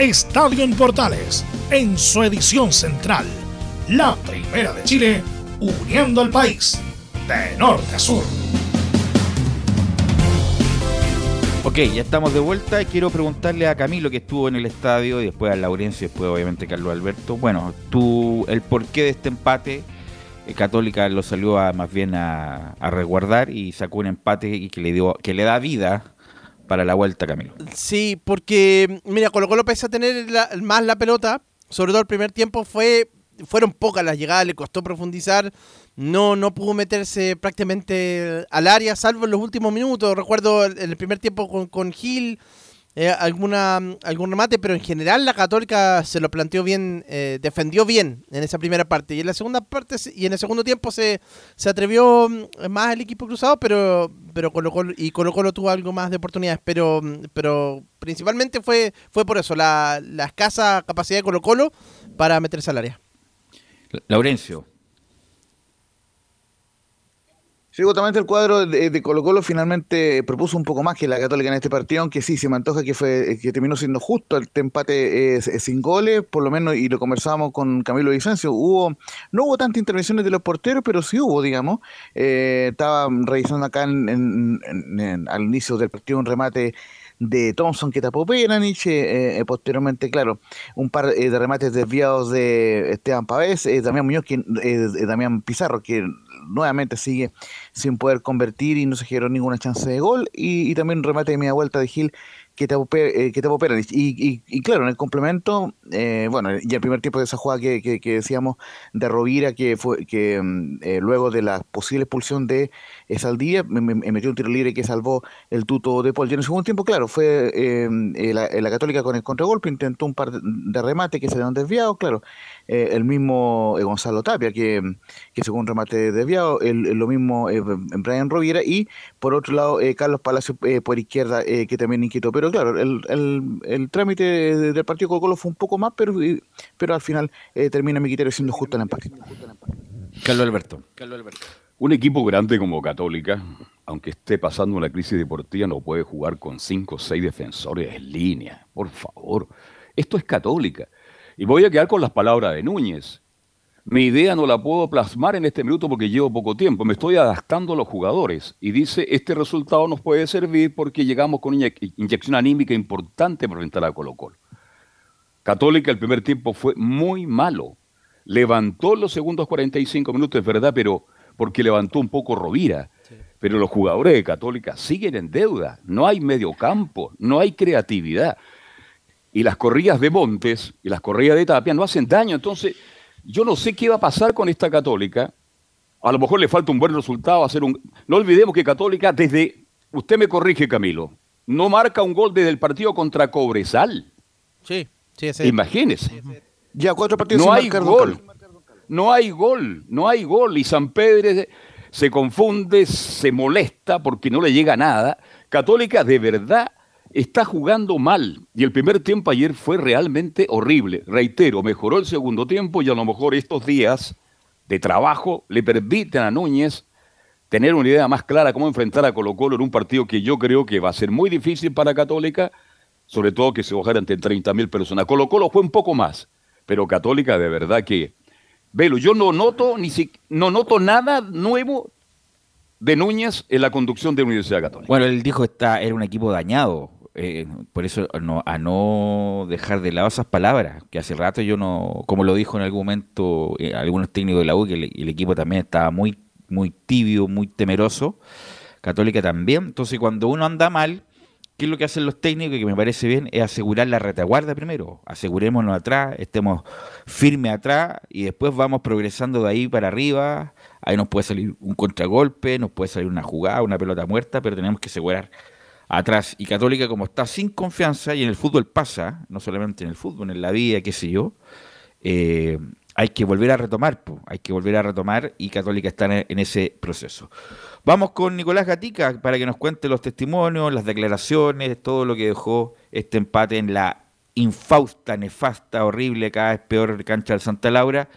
Estadio en Portales en su edición central. La primera de Chile, uniendo al país de norte a sur. Ok, ya estamos de vuelta. Quiero preguntarle a Camilo que estuvo en el estadio y después a Laurencio y después obviamente a Carlos Alberto. Bueno, tú, el porqué de este empate. Eh, Católica lo salió a, más bien a, resguardar y sacó un empate y que le dio que le da vida para la vuelta, Camilo. Sí, porque mira, Colo Colo pese a tener más la pelota, sobre todo el primer tiempo fue fueron pocas las llegadas, le costó profundizar, no, no pudo meterse prácticamente al área, salvo en los últimos minutos. Recuerdo en el primer tiempo con, con Gil, eh, alguna, algún remate, pero en general la Católica se lo planteó bien, eh, defendió bien en esa primera parte. Y en la segunda parte y en el segundo tiempo se, se atrevió mm, más el equipo cruzado, pero, pero Colo -Colo, y Colo Colo tuvo algo más de oportunidades. Pero, mm, pero principalmente fue, fue por eso, la, la escasa capacidad de Colo Colo para meterse al área. Laurencio. Sí, justamente el cuadro de, Colo Colo finalmente propuso un poco más que la Católica en este partido, aunque sí, se me antoja que fue que terminó siendo justo el empate es sin goles, por lo menos, y lo conversábamos con Camilo Vicencio, hubo, no hubo tantas intervenciones de los porteros, pero sí hubo, digamos. Eh, estaba revisando acá al inicio del partido un remate de Thompson que tapó Peranich, eh, eh, posteriormente, claro, un par eh, de remates desviados de Esteban Pavés, Damián Muñoz, que, Damián Pizarro, que nuevamente sigue sin poder convertir y no se generó ninguna chance de gol, y, y también un remate de media vuelta de Gil que te, eh, que te y, y, claro, en el complemento, eh, bueno, ya el primer tiempo de esa jugada que, que, decíamos de Rovira, que fue que mm, eh, luego de la posible expulsión de Saldía, me, me, metió un tiro libre que salvó el tuto de Paul. Y en el segundo tiempo, claro, fue la, Católica con el contragolpe, intentó un par de, remate que se le han desviado, claro, el mismo Gonzalo Tapia, que, que según remate desviado, el, lo mismo Brian Rovira, y por otro lado, Carlos Palacio por izquierda, que también inquietó. Pero claro, el, el, trámite del partido Colo Colo fue un poco más, pero, pero al final eh, termina mi criterio siendo justo el empate. Carlos Alberto. Un equipo grande como Católica, aunque esté pasando una crisis deportiva, no puede jugar con cinco o seis defensores en línea. Por favor. Esto es Católica. Y voy a quedar con las palabras de Núñez. Mi idea no la puedo plasmar en este minuto porque llevo poco tiempo. Me estoy adaptando a los jugadores. Y dice, este resultado nos puede servir porque llegamos con una inyección anímica importante para enfrentar a Colo Colo. Católica el primer tiempo fue muy malo. Levantó los segundos 45 minutos, es verdad, pero porque levantó un poco Rovira. Pero los jugadores de Católica siguen en deuda. No hay medio campo, no hay creatividad. Y las corridas de Montes y las corridas de Tapia no hacen daño. Entonces yo no sé qué va a pasar con esta católica. A lo mejor le falta un buen resultado, hacer un... No olvidemos que Católica desde... Usted me corrige, Camilo. No marca un gol desde el partido contra Cobresal. Sí, sí, sí. Imagínese. Ya cuatro partidos no hay gol. No hay gol, no hay gol. Y San Pedro se confunde, se molesta porque no le llega nada. Católica de verdad está jugando mal. Y el primer tiempo ayer fue realmente horrible. Reitero, mejoró el segundo tiempo y a lo mejor estos días de trabajo le permiten a Núñez tener una idea más clara cómo enfrentar a Colo Colo en un partido que yo creo que va a ser muy difícil para Católica, sobre todo que se bajara ante 30 mil personas. Colo Colo fue un poco más, pero Católica de verdad que... Velo, yo no noto, ni si, no noto nada nuevo de Núñez en la conducción de la Universidad Católica. Bueno, él dijo que era un equipo dañado. Eh, por eso a no dejar de lado esas palabras, que hace rato yo no, como lo dijo en algún momento eh, algunos técnicos de la U, que el, equipo también estaba muy, muy tibio, muy temeroso, Católica también, entonces cuando uno anda mal, ¿qué es lo que hacen los técnicos? Que me parece bien, es asegurar la retaguardia primero, asegurémonos atrás, estemos firmes atrás y después vamos progresando de ahí para arriba. Ahí nos puede salir un contragolpe, nos puede salir una jugada, una pelota muerta, pero tenemos que asegurar atrás. Y Católica, como está sin confianza, y en el fútbol pasa, no solamente en el fútbol, en la vida, qué sé yo, eh, hay que volver a retomar, hay que volver a retomar y Católica está en ese proceso. Vamos con Nicolás Gatica para que nos cuente los testimonios, las declaraciones, todo lo que dejó este empate en la infausta, nefasta, horrible, cada vez peor cancha del Santa Laura,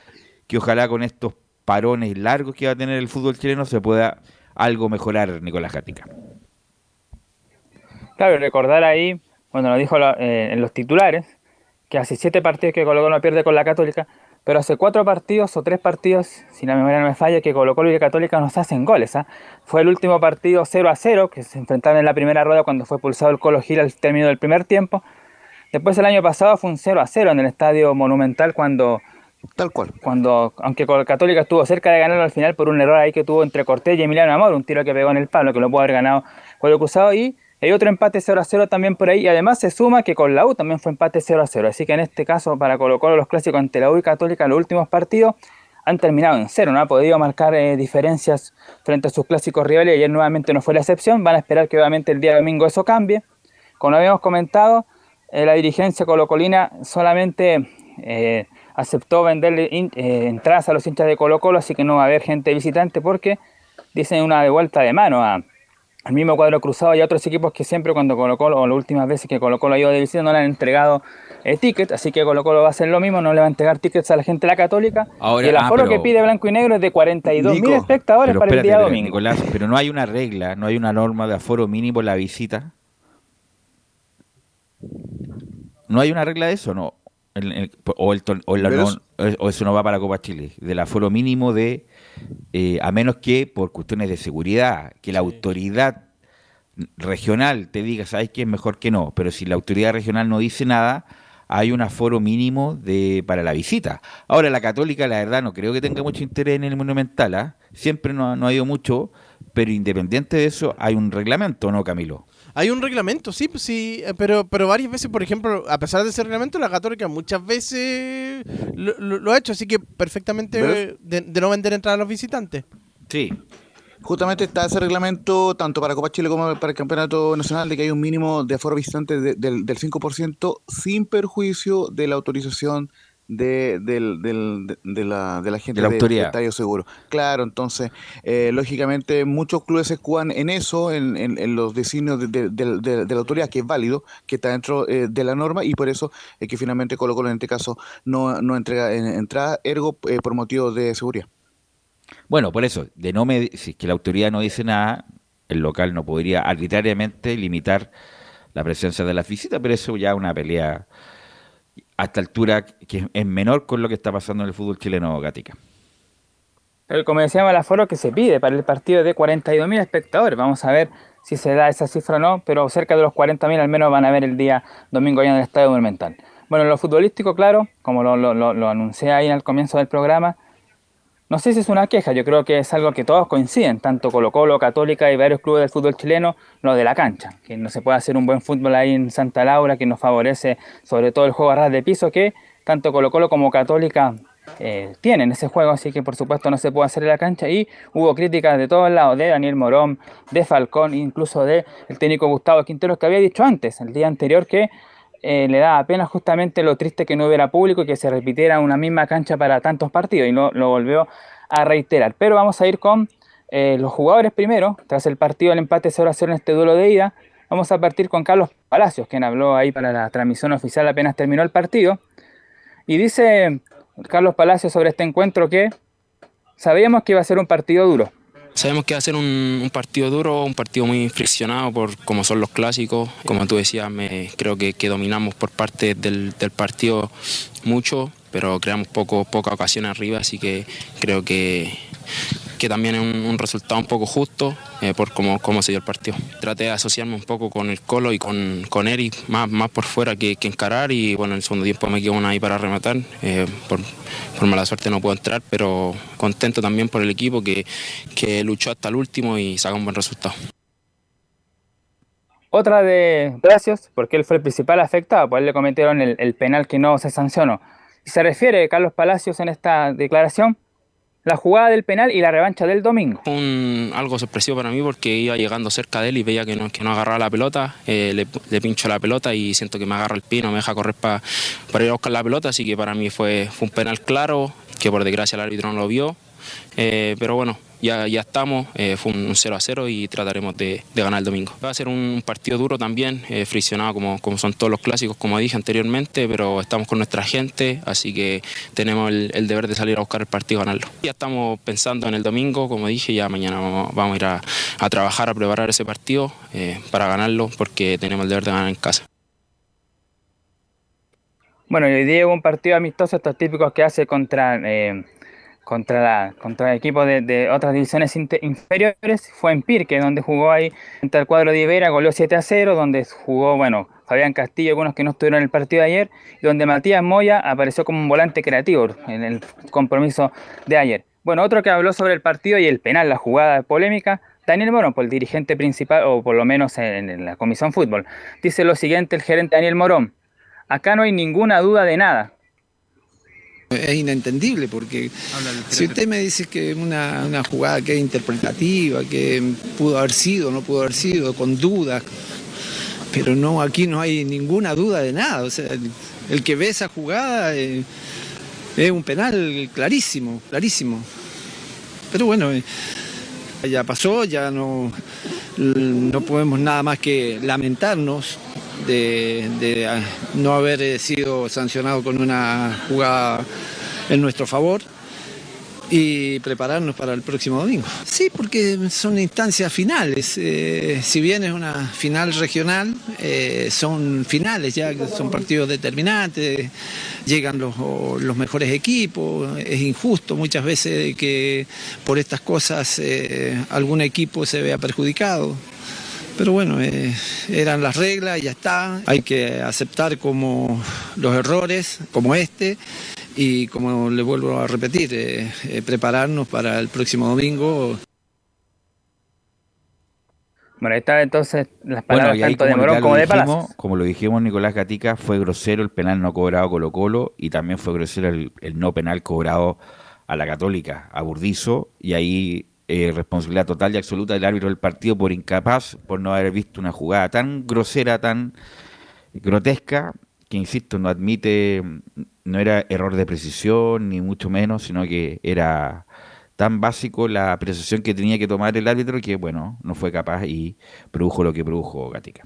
que ojalá con estos parones largos que va a tener el fútbol chileno se pueda algo mejorar, Nicolás Gatica. Claro, recordar ahí, bueno, lo dijo eh, en los titulares, que hace siete partidos que Colo Colo no pierde con la Católica, pero hace cuatro partidos o tres partidos, si la memoria no me falla, que Colo Colo y la Católica nos hacen goles. ¿ah? Fue el último partido 0 a 0, que se enfrentaron en la primera rueda cuando fue pulsado el Colo Gil al término del primer tiempo. Después el año pasado fue un 0 a 0 en el Estadio Monumental cuando... Tal cual. Cuando, aunque Católica estuvo cerca de ganarlo al final por un error ahí que tuvo entre Cortés y Emiliano Amor, un tiro que pegó en el palo, que lo pudo haber ganado Colo Cruzado y hay otro empate 0 a 0 también por ahí. Y además se suma que con la U también fue empate 0 a 0. Así que en este caso, para Colo Colo, los clásicos ante la U y Católica, los últimos partidos han terminado en cero. No ha podido marcar eh, diferencias frente a sus clásicos rivales. Ayer nuevamente no fue la excepción. Van a esperar que obviamente el día domingo eso cambie. Como habíamos comentado, eh, la dirigencia colocolina solamente eh, aceptó venderle entradas a los hinchas de Colo Colo, así que no va a haber gente visitante porque dicen una de vuelta de mano a el mismo cuadro cruzado y otros equipos que siempre cuando Colo Colo, o las últimas veces que Colo Colo ha ido de visita, no le han entregado eh, tickets, así que Colo Colo va a hacer lo mismo, no le va a entregar tickets a la gente de la Católica. y el ah, aforo que pide Blanco y Negro es de 42 mil espectadores para el día domingo. Nicolás, pero no hay una regla, no hay una norma de aforo mínimo en la visita. ¿No hay una regla de eso? No. o, el, o, eso no va para Copa Chile, del aforo mínimo de eh, a menos que por cuestiones de seguridad, que la autoridad regional te diga, ¿sabes qué es mejor que no? Pero si la autoridad regional no dice nada, hay un aforo mínimo de para la visita. Ahora, la católica, la verdad, no creo que tenga mucho interés en el monumental, ¿ah? siempre no, no ha ido mucho, pero independiente de eso, hay un reglamento, ¿no, Camilo? Hay un reglamento, sí, pues sí, eh, pero, pero varias veces, por ejemplo, a pesar de ese reglamento, la Católica muchas veces lo, ha hecho, así que perfectamente de, no vender entradas a los visitantes. Sí. Justamente está ese reglamento, tanto para Copa Chile como para el Campeonato Nacional, de que hay un mínimo de aforo visitante del, del 5% sin perjuicio de la autorización de, del, del, de, la, de la gente de la autoridad. Estadio Seguro. Claro, entonces, eh, lógicamente, muchos clubes se juegan en eso, en, en, los designios de, la autoridad, que es válido, que está dentro eh, de la norma, y por eso es que finalmente Colo Colo en este caso no, no entrega entrada, ergo eh, por motivo de seguridad. Bueno, por eso, de no me, si es que la autoridad no dice nada, el local no podría arbitrariamente limitar la presencia de las visitas, pero eso ya es una pelea a esta altura que es menor con lo que está pasando en el fútbol chileno, Gatica. Pero como decíamos, el aforo que se pide para el partido de 42.000 espectadores. Vamos a ver si se da esa cifra o no, pero cerca de los 40.000 al menos van a ver el día domingo allá en el Estadio Monumental. Bueno, en lo futbolístico, claro, como lo, lo, lo anuncié ahí al comienzo del programa, no sé si es una queja, yo creo que es algo que todos coinciden, tanto Colo Colo, Católica y varios clubes del fútbol chileno, lo de la cancha, que no se puede hacer un buen fútbol ahí en Santa Laura, que nos favorece sobre todo el juego a ras de piso, que tanto Colo Colo como Católica eh, tienen ese juego, así que por supuesto no se puede hacer en la cancha. Y hubo críticas de todos lados, de Daniel Morón, de Falcón, incluso de el técnico Gustavo Quinteros que había dicho antes, el día anterior, que eh, le da apenas justamente lo triste que no hubiera público y que se repitiera una misma cancha para tantos partidos y lo, lo volvió a reiterar. Pero vamos a ir con eh, los jugadores primero, tras el partido del empate 0 a 0 en este duelo de ida. Vamos a partir con Carlos Palacios, quien habló ahí para la transmisión oficial apenas terminó el partido. Y dice Carlos Palacios sobre este encuentro que sabíamos que iba a ser un partido duro, Sabemos que va a ser un, partido duro, un partido muy friccionado por como son los clásicos. Como tú decías, me, creo que, dominamos por parte del, partido mucho, pero creamos poco, poca ocasión arriba, así que creo que, que también es un, resultado un poco justo eh, por cómo, cómo, se dio el partido. Traté de asociarme un poco con el Colo y con, con Eric, más, más por fuera que, que encarar y bueno, en el segundo tiempo me quedo una ahí para rematar. Eh, por, por, mala suerte no puedo entrar, pero contento también por el equipo que, que luchó hasta el último y sacó un buen resultado. Otra de gracias, porque él fue el principal afectado, pues le cometieron el, el penal que no se sancionó. Se refiere Carlos Palacios en esta declaración la jugada del penal y la revancha del domingo. Un, algo sorpresivo para mí porque iba llegando cerca de él y veía que no, que no agarraba la pelota, eh, le, pincho la pelota y siento que me agarra el pino, me deja correr para ir a buscar la pelota, así que para mí fue un penal claro, que por desgracia el árbitro no lo vio, eh, pero bueno, ya, ya estamos, eh, fue un 0 a 0 y trataremos de, ganar el domingo. Va a ser un partido duro también, eh, friccionado como, como son todos los clásicos, como dije anteriormente, pero estamos con nuestra gente, así que tenemos el, deber de salir a buscar el partido y ganarlo. Ya estamos pensando en el domingo, como dije, ya mañana vamos, a ir a, trabajar, a preparar ese partido para ganarlo, porque tenemos el deber de ganar en casa. Bueno, hoy día hubo un partido amistoso, estos típicos que hace contra contra, la, contra el equipo de, otras divisiones inferiores fue en Pirque, donde jugó ahí entre el cuadro de Ibera, goleó 7 a 0, donde jugó, bueno, Fabián Castillo, algunos que no estuvieron en el partido de ayer, donde Matías Moya apareció como un volante creativo en el compromiso de ayer. Bueno, otro que habló sobre el partido y el penal, la jugada polémica, Daniel Morón, por el dirigente principal, o por lo menos en, en la Comisión Fútbol. Dice lo siguiente el gerente Daniel Morón, acá no hay ninguna duda de nada, es inentendible porque si usted me dice que una, una jugada que es interpretativa, que pudo haber sido, no pudo haber sido, con dudas, pero no, aquí no hay ninguna duda de nada. O sea, el, que ve esa jugada eh, es un penal clarísimo, clarísimo. Pero bueno, eh, ya pasó, ya no, no podemos nada más que lamentarnos de, ah, no haber eh, sido sancionado con una jugada en nuestro favor y prepararnos para el próximo domingo. Sí, porque son instancias finales. Eh, si bien es una final regional, eh, son finales ya, son partidos determinantes, llegan los, los mejores equipos. Es injusto muchas veces que por estas cosas algún equipo se vea perjudicado. Pero bueno, eh, eran las reglas, ya está. Hay que aceptar como los errores, como este, y como le vuelvo a repetir, eh, eh, prepararnos para el próximo domingo. Bueno, ahí está entonces las palabras tanto de Morón como de Palacios. Como lo dijimos, Nicolás Gatica, fue grosero el penal no cobrado Colo Colo y también fue grosero el, el no penal cobrado a la Católica, a Burdizo, y ahí eh, responsabilidad total y absoluta del árbitro del partido por incapaz, por no haber visto una jugada tan grosera, tan grotesca, que insisto, no admite, no era error de precisión, ni mucho menos, sino que era tan básico la precisión que tenía que tomar el árbitro que, bueno, no fue capaz y produjo lo que produjo Gatica.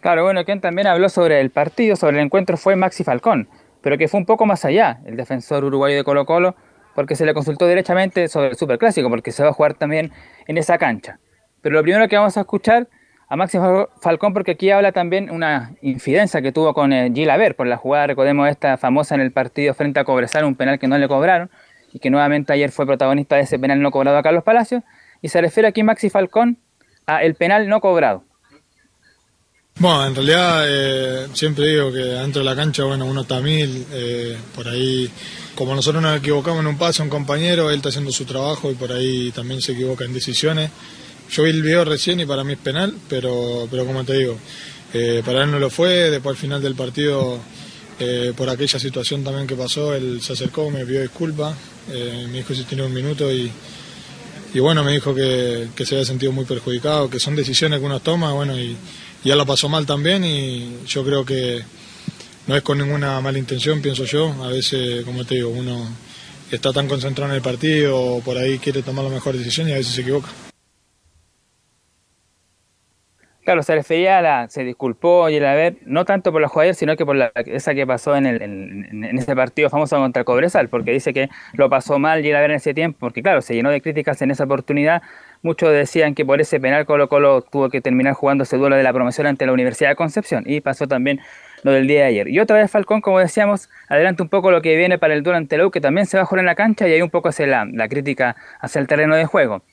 Claro, bueno, quien también habló sobre el partido, sobre el encuentro fue Maxi Falcón, pero que fue un poco más allá. El defensor uruguayo de Colo Colo porque se le consultó derechamente sobre el Superclásico, porque se va a jugar también en esa cancha. Pero lo primero que vamos a escuchar a Maxi Falcón, porque aquí habla también una infidencia que tuvo con eh, Gil Aver por la jugada, recordemos esta famosa en el partido frente a Cobresal, un penal que no le cobraron, y que nuevamente ayer fue protagonista de ese penal no cobrado a Carlos Palacios, y se refiere aquí Maxi Falcón a el penal no cobrado. Bueno, en realidad eh, siempre digo que dentro de la cancha, bueno, uno está mil, eh, por ahí como nosotros nos equivocamos en un pase, un compañero, él está haciendo su trabajo y por ahí también se equivoca en decisiones. Yo vi el video recién y para mí es penal, pero, pero como te digo, eh, para él no lo fue. Después al final del partido, eh, por aquella situación también que pasó, él se acercó, me pidió disculpas, me dijo si tenía un minuto y, y bueno, me dijo que, se había sentido muy perjudicado, que son decisiones que uno toma, bueno, y ya lo pasó mal también y yo creo que no es con ninguna mala intención, pienso yo. A veces, como te digo, uno está tan concentrado en el partido o por ahí quiere tomar la mejor decisión y a veces se equivoca. Claro, se refería la, se disculpó y el haber, no tanto por la jugada sino que por la, esa que pasó en, el, en, ese partido famoso contra Cobresal, porque dice que lo pasó mal y el haber en ese tiempo, porque claro, se llenó de críticas en esa oportunidad. Muchos decían que por ese penal Colo Colo tuvo que terminar jugando ese duelo de la promoción ante la Universidad de Concepción y pasó también lo del día de ayer. Y otra vez Falcón, como decíamos, adelante un poco lo que viene para el duelo ante que también se va a jugar en la cancha y hay un poco hacia la, la crítica hacia el terreno de juego.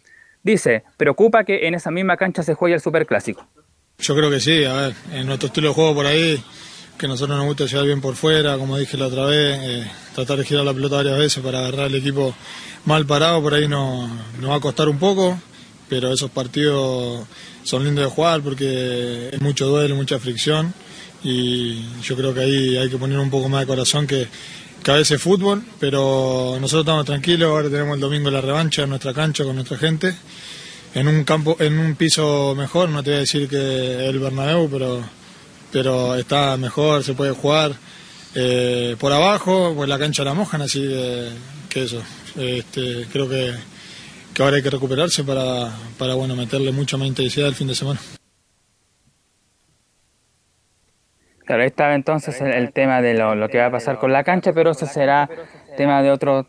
Dice, preocupa que en esa misma cancha se juegue el Superclásico. Yo creo que sí, a ver, en nuestro estilo de juego por ahí, que a nosotros nos gusta llegar bien por fuera, como dije la otra vez, eh, tratar de girar la pelota varias veces para agarrar al equipo mal parado, por ahí nos, va a costar un poco. pero esos partidos son lindos de jugar porque es mucho duelo, mucha fricción y yo creo que ahí hay que poner un poco más de corazón que, que a veces fútbol, pero nosotros estamos tranquilos, ahora tenemos el domingo la revancha en nuestra cancha con nuestra gente, en un campo, en un piso mejor, no te voy a decir que el Bernabéu, pero, pero está mejor, se puede jugar eh, por abajo, pues la cancha la mojan, así que, eso, este, creo que, que ahora hay que recuperarse para, para bueno, meterle mucha más intensidad el fin de semana. Claro, ahí estaba entonces el, tema de lo, lo, que va a pasar con la cancha, pero eso será tema de otro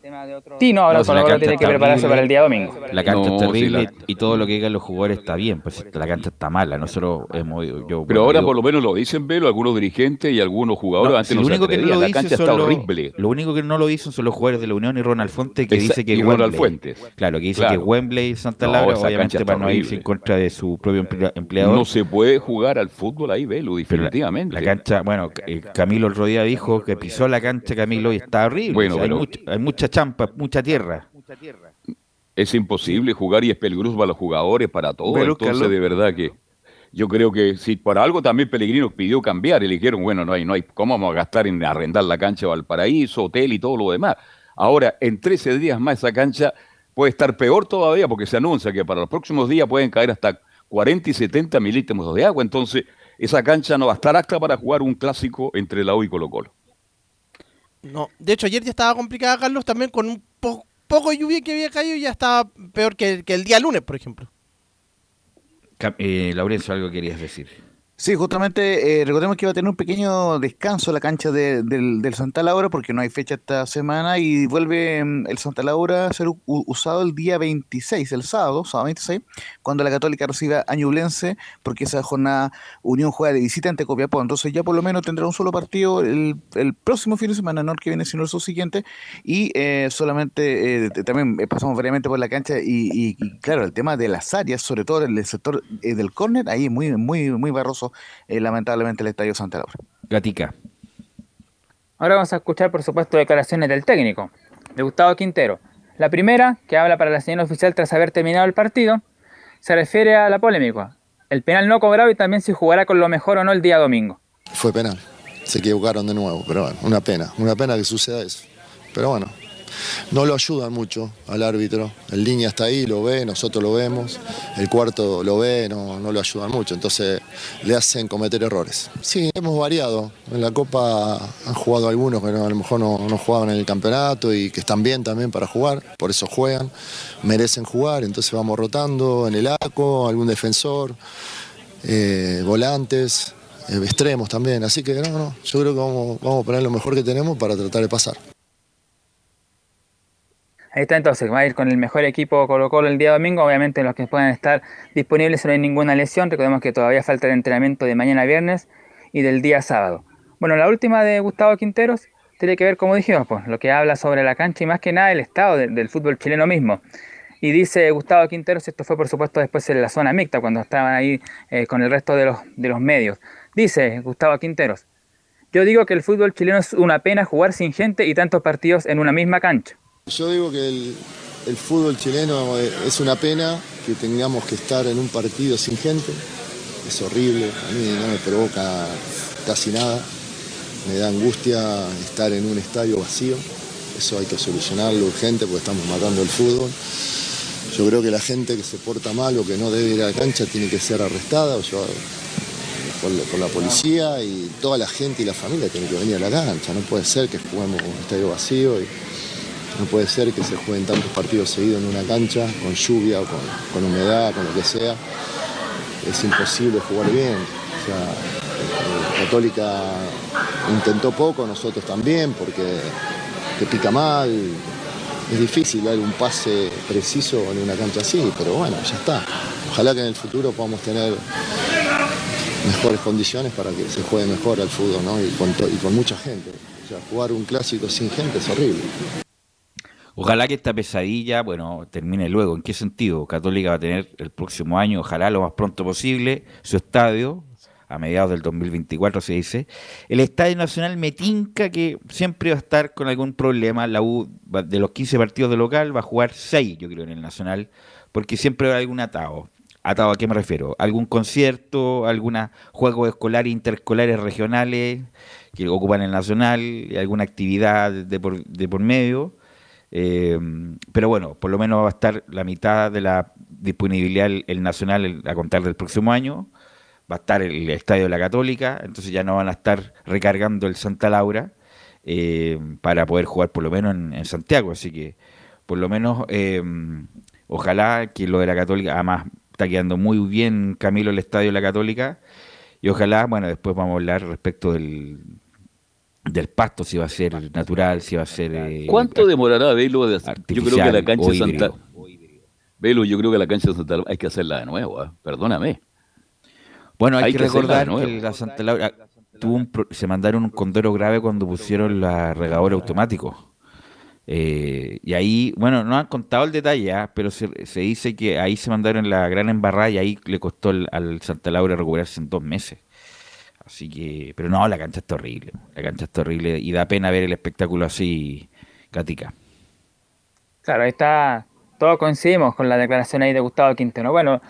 Tino, ahora Colo Colo tiene que prepararse para el día domingo. La cancha es terrible y todo lo que digan los jugadores está bien, pues la cancha está mala, nosotros hemos yo, Pero ahora por lo menos lo dicen Velo, algunos dirigentes y algunos jugadores antes lo único que no lo la cancha está horrible. Lo único que no lo dicen son los jugadores de la Unión y Ronald Fuente que dice que Wembley, Fuentes. Claro, que dice que Wembley y Santa Laura obviamente para no irse en contra de su propio empleador. No se puede jugar al fútbol ahí, Velo, definitivamente. La, cancha, bueno, eh, Camilo el otro día dijo que pisó la cancha Camilo y está horrible. Bueno, hay, mucha mucha tierra. Es imposible jugar y es peligroso para los jugadores, para todos. Entonces, de verdad que yo creo que si por algo también Pellegrino pidió cambiar y le dijeron, bueno, no hay, no hay, ¿cómo vamos a gastar en arrendar la cancha de Valparaíso, hotel y todo lo demás? Ahora, en 13 días más esa cancha puede estar peor todavía porque se anuncia que para los próximos días pueden caer hasta 40 y 70 milímetros de agua. Entonces, esa cancha no va a estar apta para jugar un clásico entre la U y Colo Colo. No, de hecho ayer ya estaba complicada, Carlos, también con un poco de lluvia que había caído ya estaba peor que, el día lunes, por ejemplo. Eh, Laurencio, algo querías decir. Sí, justamente eh, recordemos que iba a tener un pequeño descanso la cancha del, del, Santa Laura porque no hay fecha esta semana y vuelve mm, el Santa Laura a ser usado el día 26, el sábado, sábado 26, cuando la Católica reciba a porque esa jornada Unión juega de visita ante Copiapó. Entonces ya por lo menos tendrá un solo partido el, próximo fin de semana, no el que viene sino el subsiguiente y eh, solamente eh, también pasamos variamente por la cancha y, claro, el tema de las áreas, sobre todo en el sector del córner, ahí muy, muy, muy barroso eh, lamentablemente el Estadio Santa Laura. Gatica. Ahora vamos a escuchar, por supuesto, declaraciones del técnico, de Gustavo Quintero. La primera, que habla para la señal oficial tras haber terminado el partido, se refiere a la polémica. El penal no cobrado y también si jugará con lo mejor o no el día domingo. Fue penal. Se equivocaron de nuevo, pero bueno, una pena. Una pena que suceda eso. Pero bueno, no lo ayudan mucho al árbitro. El línea está ahí, lo ve, nosotros lo vemos, el cuarto lo ve, no, no lo ayudan mucho, entonces le hacen cometer errores. Sí, hemos variado. En la Copa han jugado algunos que a lo mejor no, no jugaban en el campeonato y que están bien también para jugar, por eso juegan, merecen jugar, entonces vamos rotando en el ACO, algún defensor, eh, volantes, eh, extremos también. Así que no, no, yo creo que vamos, vamos a poner lo mejor que tenemos para tratar de pasar. Ahí está entonces, va a ir con el mejor equipo Colo Colo el día domingo, obviamente los que puedan estar disponibles no hay ninguna lesión, recordemos que todavía falta el entrenamiento de mañana viernes y del día sábado. Bueno, la última de Gustavo Quinteros tiene que ver, como dijimos, pues, lo que habla sobre la cancha y más que nada el estado del fútbol chileno mismo. Y dice Gustavo Quinteros, esto fue por supuesto después en la zona mixta, cuando estaban ahí eh, con el resto de los medios. Dice Gustavo Quinteros, yo digo que el fútbol chileno es una pena jugar sin gente y tantos partidos en una misma cancha. Yo digo que el, fútbol chileno es una pena que tengamos que estar en un partido sin gente. Es horrible, a mí no me provoca casi nada. Me da angustia estar en un estadio vacío. Eso hay que solucionarlo urgente porque estamos matando el fútbol. Yo creo que la gente que se porta mal o que no debe ir a la cancha tiene que ser arrestada por, la policía y toda la gente y la familia tiene que venir a la cancha. No puede ser que juguemos un estadio vacío. No puede ser que se jueguen tantos partidos seguidos en una cancha, con lluvia, con, con humedad, con lo que sea. Es imposible jugar bien. Eh, Católica intentó poco, nosotros también, porque te pica mal. Es difícil dar un pase preciso en una cancha así, pero bueno, ya está. Ojalá que en el futuro podamos tener mejores condiciones para que se juegue mejor al fútbol, ¿no? Y con, y con mucha gente. O sea, jugar un clásico sin gente es horrible. Ojalá que esta pesadilla, bueno, termine luego. ¿En qué sentido? Católica va a tener el próximo año, ojalá lo más pronto posible, su estadio a mediados del 2024 se dice. El Estadio Nacional me tinca que siempre va a estar con algún problema. La U, de los 15 partidos de local, va a jugar 6, yo creo, en el Nacional, porque siempre va a haber algún atado. ¿Atado a qué me refiero? ¿Algún concierto, algunos juegos escolares, interescolares, regionales que ocupan el Nacional, alguna actividad de por, de por medio? Eh, pero bueno, por lo menos va a estar la mitad de la disponibilidad el, Nacional a contar del próximo año. Va a estar el Estadio de la Católica, entonces ya no van a estar recargando el Santa Laura eh, para poder jugar por lo menos en, Santiago. Así que por lo menos eh, ojalá que lo de la Católica, además está quedando muy bien Camilo el Estadio de la Católica y ojalá, bueno, después vamos a hablar respecto del, del pasto, si va a ser natural, si va a ser... Eh, ¿Cuánto demorará Velo? De yo creo que la cancha de Santa... Velo, yo creo que la cancha de Santa hay que hacerla de nuevo, ¿eh? perdóname. Bueno, hay, que, recordar que la Santa Laura tuvo se mandaron un condoro grave cuando pusieron la regadora automático. Eh, y ahí, bueno, no han contado el detalle, ¿ah? pero se, dice que ahí se mandaron la gran embarrada y ahí le costó al Santa Laura recuperarse en dos meses. Así que, pero no, la cancha está horrible. La cancha está horrible y da pena ver el espectáculo así, Gatica. Claro, ahí está, todos coincidimos con la declaración ahí de Gustavo Quintero. Bueno,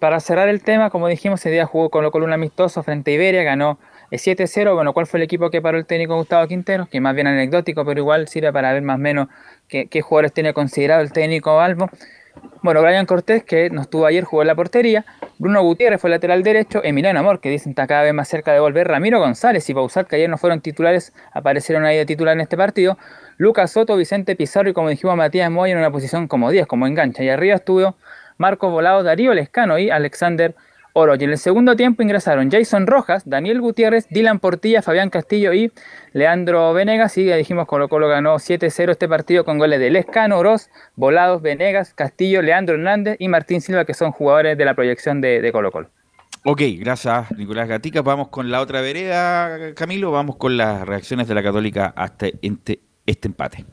para cerrar el tema, como dijimos, ese día jugó con un amistoso frente a Iberia, ganó 7-0, bueno, ¿cuál fue el equipo que paró el técnico Gustavo Quintero? Que más bien anecdótico, pero igual sirve para ver más o menos qué, jugadores tiene considerado el técnico Albo. Bueno, Brian Cortés, que nos tuvo ayer, jugó en la portería. Bruno Gutiérrez fue lateral derecho. Emiliano Amor, que dicen está cada vez más cerca de volver. Ramiro González y Pausar, que ayer no fueron titulares, aparecieron ahí de titular en este partido. Lucas Soto, Vicente Pizarro y como dijimos Matías Moy en una posición como 10, como engancha. Y arriba estuvo Marcos Volado, Darío Lescano y Alexander y en el segundo tiempo ingresaron Jason Rojas, Daniel Gutiérrez, Dylan Portilla, Fabián Castillo y Leandro Venegas. Y ya dijimos Colo Colo ganó 7-0 este partido con goles de Lescano, Oroz, Volados, Venegas, Castillo, Leandro Hernández y Martín Silva, que son jugadores de la proyección de, Colo Colo. Ok, gracias Nicolás Gatica. Vamos con la otra vereda, Camilo. Vamos con las reacciones de la Católica hasta este, este empate.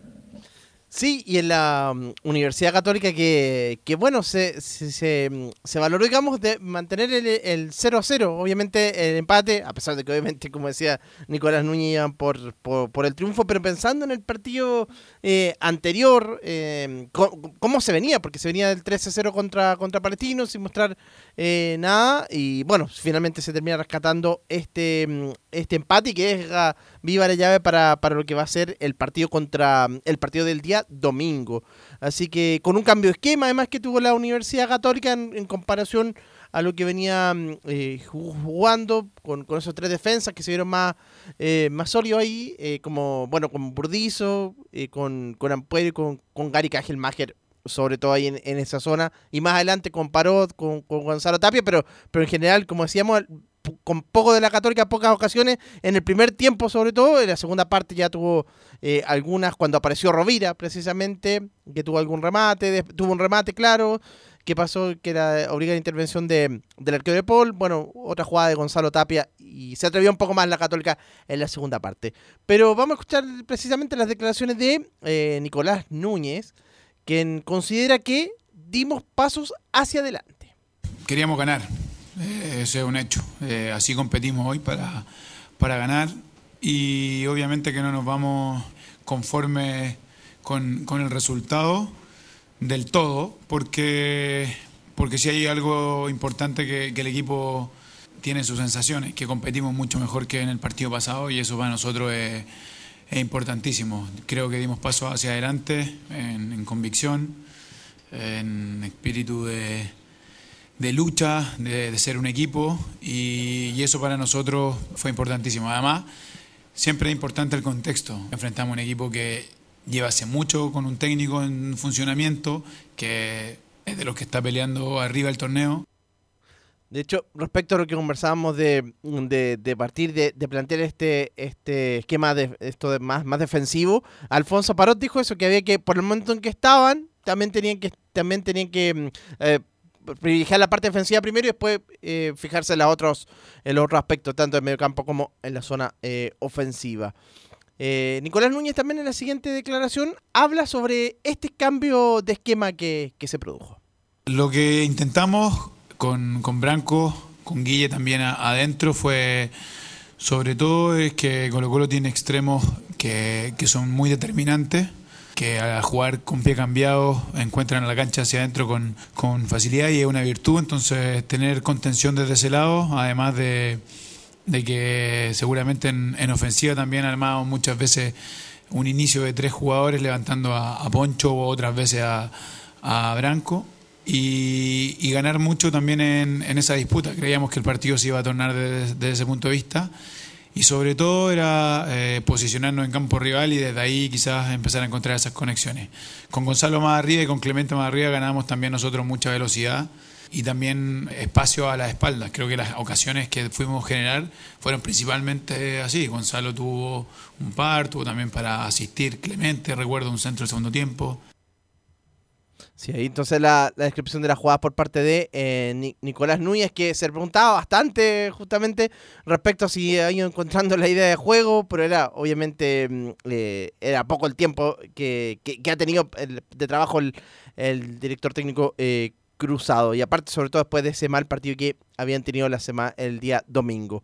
Sí, y en la mm, Universidad Católica que, que bueno, se, se, mm, se, valoró, digamos, de mantener el 0 a 0. Obviamente el empate, a pesar de que obviamente, como decía Nicolás Núñez, iban por, por, el triunfo, pero pensando en el partido eh, anterior, eh, cómo, se venía, porque se venía del 13 a 0 contra, contra Palestino sin mostrar eh, nada, y bueno, finalmente se termina rescatando este, mm, este empate y que deja viva la llave para, para lo que va a ser el partido contra el partido del día domingo. Así que con un cambio de esquema, además que tuvo la Universidad Católica en, comparación a lo que venía mm, eh, jugando con, con, esos tres defensas que se vieron más, eh, más sólidos ahí, eh, como bueno con Burdizo, con, con Ampuero y con, con Gary Kajelmacher, sobre todo ahí en, en, esa zona, y más adelante con con, con Gonzalo Tapia, pero, pero en general, como decíamos, con poco de la Católica, pocas ocasiones, en el primer tiempo sobre todo, en la segunda parte ya tuvo eh, algunas, cuando apareció Rovira precisamente, que tuvo algún remate, tuvo un remate claro, que pasó, que era obligada intervención de, del arquero de Paul, bueno, otra jugada de Gonzalo Tapia y se atrevió un poco más la Católica en la segunda parte. Pero vamos a escuchar precisamente las declaraciones de eh, Nicolás Núñez, quien considera que dimos pasos hacia adelante. Queríamos ganar, eh, ese es un hecho. Eh, así competimos hoy para, para ganar y obviamente que no nos vamos conforme con, con el resultado del todo, porque, porque si hay algo importante que, que, el equipo tiene sus sensaciones, que competimos mucho mejor que en el partido pasado y eso para nosotros es, es importantísimo. Creo que dimos paso hacia adelante en, en convicción, en espíritu de de lucha, de, ser un equipo y, eso para nosotros fue importantísimo. Además, siempre es importante el contexto. Enfrentamos un equipo que lleva hace mucho con un técnico en funcionamiento, que es de los que está peleando arriba el torneo. De hecho, respecto a lo que conversábamos de, partir de, plantear este, este esquema de esto de más, defensivo, Alfonso Parot dijo eso, que había que, por el momento en que estaban, también tenían que, también tenían que mm, eh, privilegiar la parte defensiva primero y después eh, fijarse en los otros, en los otros aspectos, tanto en medio campo como en la zona eh, ofensiva. Eh, Nicolás Núñez también en la siguiente declaración habla sobre este cambio de esquema que, se produjo. Lo que intentamos con, con Branco, con Guille también adentro fue sobre todo es que Colo Colo tiene extremos que, que son muy determinantes que al jugar con pie cambiado encuentran la cancha hacia adentro con, con facilidad y es una virtud, entonces tener contención desde ese lado, además de, de que seguramente en, en ofensiva también armado muchas veces un inicio de tres jugadores levantando a, Poncho o otras veces a, a Branco. Y, y, ganar mucho también en, en, esa disputa. Creíamos que el partido se iba a tornar desde, desde ese punto de vista y sobre todo era eh, posicionarnos en campo rival y desde ahí quizás empezar a encontrar esas conexiones. Con Gonzalo más arriba y con Clemente más arriba ganamos también nosotros mucha velocidad y también espacio a las espaldas. Creo que las ocasiones que fuimos a generar fueron principalmente así. Gonzalo tuvo un par, tuvo también para asistir Clemente, recuerdo un centro de segundo tiempo. Sí, entonces la, descripción de la jugada por parte de eh, Nicolás Núñez, que se preguntaba bastante justamente respecto a si ha ido encontrando la idea de juego, pero era obviamente mm, eh, era poco el tiempo que, ha tenido de trabajo el, director técnico eh, cruzado, y aparte sobre todo después de ese mal partido que habían tenido la semana, el día domingo.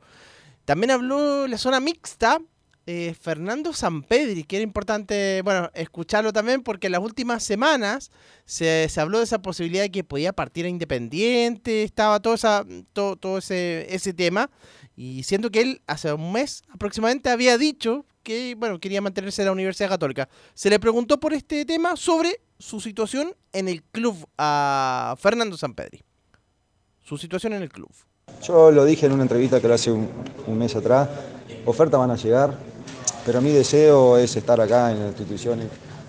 También habló la zona mixta, eh, Fernando Sampedri, que era importante, bueno, escucharlo también porque en las últimas semanas se, habló de esa posibilidad de que podía partir a Independiente, estaba todo, esa, todo, todo ese, ese tema, y siento que él hace un mes aproximadamente había dicho que, bueno, quería mantenerse en la Universidad Católica. Se le preguntó por este tema sobre su situación en el club a Fernando Sampedri. Su situación en el club. Yo lo dije en una entrevista que lo hace un, un mes atrás, ofertas van a llegar, pero mi deseo es estar acá en la institución,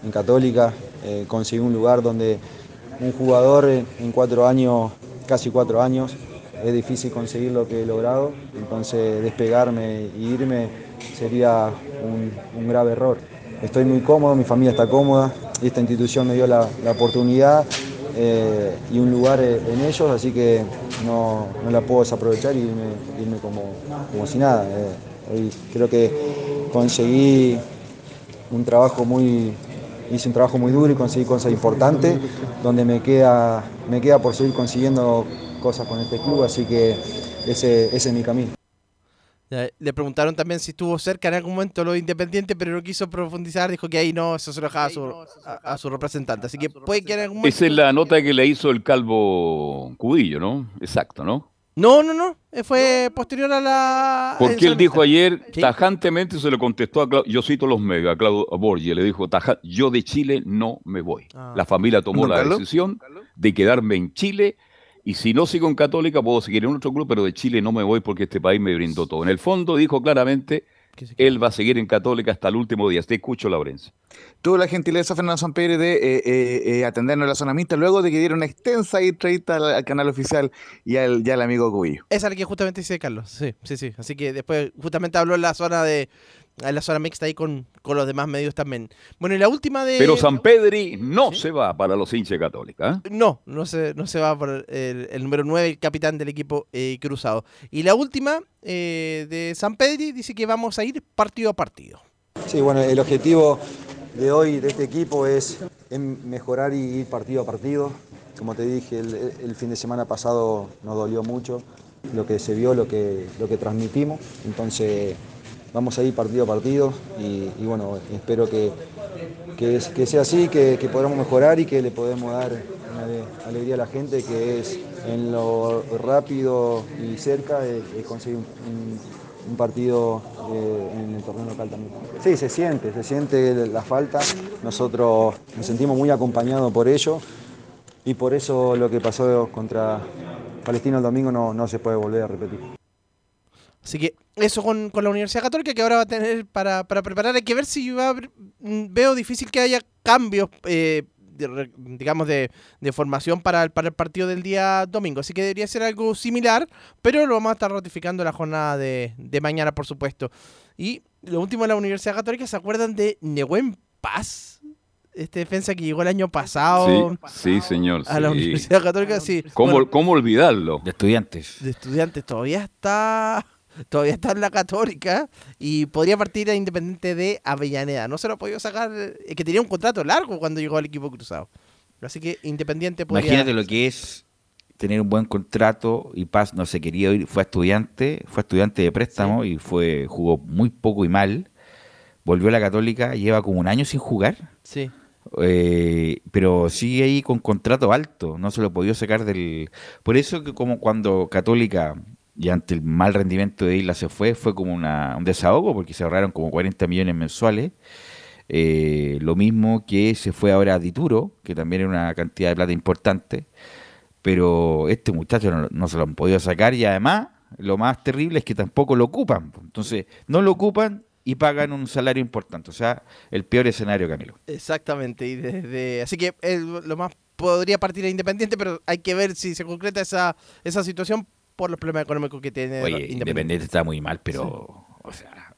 en Católica, eh, conseguir un lugar donde un jugador en, cuatro años, casi cuatro años, es difícil conseguir lo que he logrado, entonces despegarme e irme sería un, grave error. Estoy muy cómodo, mi familia está cómoda, esta institución me dio la, oportunidad eh, y un lugar en ellos, así que no, la puedo desaprovechar y irme, como, como si nada. Eh, creo que conseguí un trabajo muy, hice un trabajo muy duro y conseguí cosas importantes, donde me queda, me queda por seguir consiguiendo cosas con este club, así que ese, ese es mi camino. Le preguntaron también si estuvo cerca en algún momento lo independiente, pero no quiso profundizar, dijo que ahí no, eso se lo dejaba a su, representante. Así que puede que en algún momento... Esa es la nota que le hizo el calvo Cudillo, ¿no? Exacto, ¿no? No, no, no. Eh, fue posterior a la. Porque él dijo ayer, tajantemente se le contestó a Claudio, yo cito los medios, a Claudio Borgi, le dijo, yo de Chile no me voy. Ah. La familia tomó la decisión de quedarme en Chile y si no sigo en Católica puedo seguir en otro club, pero de Chile no me voy porque este país me brindó todo. En el fondo dijo claramente, él va a seguir en Católica hasta el último día. Te escucho, Laurencio. Tuvo la gentileza, Fernando Sampere, de eh, eh, eh, atendernos en la zona mixta luego de que diera una extensa entrevista al, canal oficial y al, ya al amigo Cubillo. Esa es la que justamente dice Carlos. Sí, sí, sí. Así que después justamente habló en la zona de, en la zona mixta ahí con, con los demás medios también. Bueno, y la última de. Pero San Pedri no se va para los hinchas católicos. ¿eh? No, no se, no se va por el, número 9, el capitán del equipo eh, cruzado. Y la última eh, de San Pedri dice que vamos a ir partido a partido. Sí, bueno, el objetivo de hoy de este equipo es, mejorar y ir partido a partido. Como te dije, el, fin de semana pasado nos dolió mucho lo que se vio, lo que, lo que transmitimos. Entonces vamos a ir partido a partido y, bueno, espero que, que, sea así, que, podamos mejorar y que le podemos dar una alegría a la gente, que es en lo rápido y cerca de, conseguir un, partido eh, en el torneo local también. Sí, se siente, se siente la falta. Nosotros nos sentimos muy acompañados por ello y por eso lo que pasó contra Palestino el domingo no, no se puede volver a repetir. Así que eso con, la Universidad Católica que ahora va a tener para, preparar. Hay que ver si va mm, veo difícil que haya cambios, eh, digamos, de, formación para el, para el partido del día domingo. Así que debería ser algo similar, pero lo vamos a estar ratificando la jornada de, mañana, por supuesto. Y lo último de la Universidad Católica, ¿se acuerdan de Nehuen Paz? Este defensa que llegó el año pasado. Sí, señor. A la Universidad Católica, sí. ¿Cómo, ¿Cómo olvidarlo? De estudiantes. De estudiantes, todavía está todavía está en la Católica y podría partir a Independiente de Avellaneda. No se lo ha podido sacar, es que tenía un contrato largo cuando llegó al equipo cruzado. Así que Independiente podría... Imagínate lo que es tener un buen contrato y Paz no se quería ir, fue estudiante, fue estudiante de préstamo y fue jugó muy poco y mal. Volvió a la Católica, lleva como un año sin jugar. Sí. Eh, pero sigue ahí con contrato alto, no se lo podía sacar del... Por eso que como cuando Católica, y ante el mal rendimiento de Isla se fue, fue como una, un desahogo, porque se ahorraron como 40 millones mensuales. Eh, lo mismo que se fue ahora a Dituro, que también era una cantidad de plata importante pero este muchacho no, se lo han podido sacar y además lo más terrible es que tampoco lo ocupan. Entonces, no lo ocupan y pagan un salario importante. O sea, el peor escenario, Camilo. Exactamente. Y desde, así que lo más podría partir a Independiente, pero hay que ver si se concreta esa, esa situación por los problemas económicos que tiene Independiente. Independiente está muy mal, pero, o sea,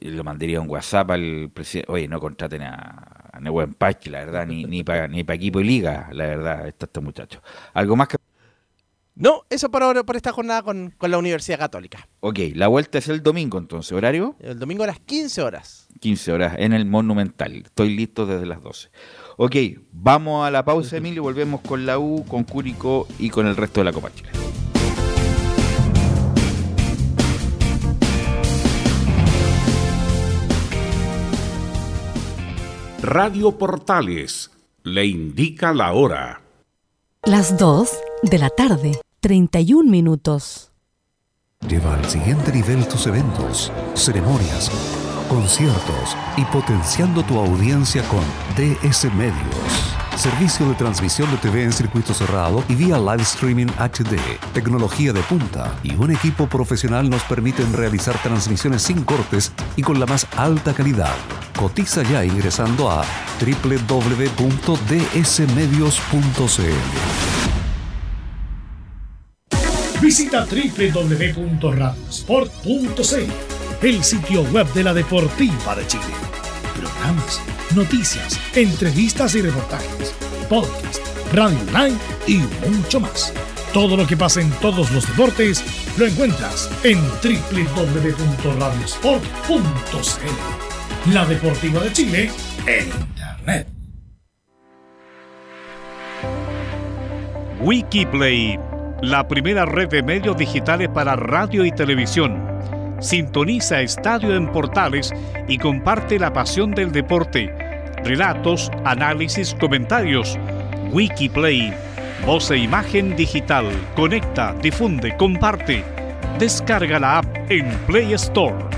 lo mandaría un WhatsApp al presidente, oye, no contraten a, a Nehuen la verdad, ni, ni para ni equipo y liga, la verdad, está este muchacho. ¿Algo más que...? No, eso por ahora, por esta jornada con, la Universidad Católica. Ok, la vuelta es el domingo entonces, ¿horario? El domingo a las 15 horas. 15 horas, en el Monumental. Estoy listo desde las 12. Ok, vamos a la pausa, Emilio, volvemos con la U, con Cúrico y con el resto de la Copa Chile. Radio Portales le indica la hora. Las 2 de la tarde, 31 minutos. Lleva al siguiente nivel tus eventos, ceremonias, conciertos y potenciando tu audiencia con DS Medios. Servicio de transmisión de TV en circuito cerrado y vía live streaming HD. Tecnología de punta y un equipo profesional nos permiten realizar transmisiones sin cortes y con la más alta calidad. Cotiza ya ingresando a www.dsmedios.cl. Visita www.radiosport.cl, el sitio web de la Deportiva de Chile. Programas noticias, entrevistas y reportajes, podcast, radio online y mucho más. Todo lo que pasa en todos los deportes lo encuentras en www.radiosport.cl. La Deportiva de Chile en Internet. Wikiplay, la primera red de medios digitales para radio y televisión Sintoniza Estadio en Portales y comparte la pasión del deporte. Relatos, análisis, comentarios. Wikiplay. Voz e imagen digital. Conecta, difunde, comparte. Descarga la app en Play Store.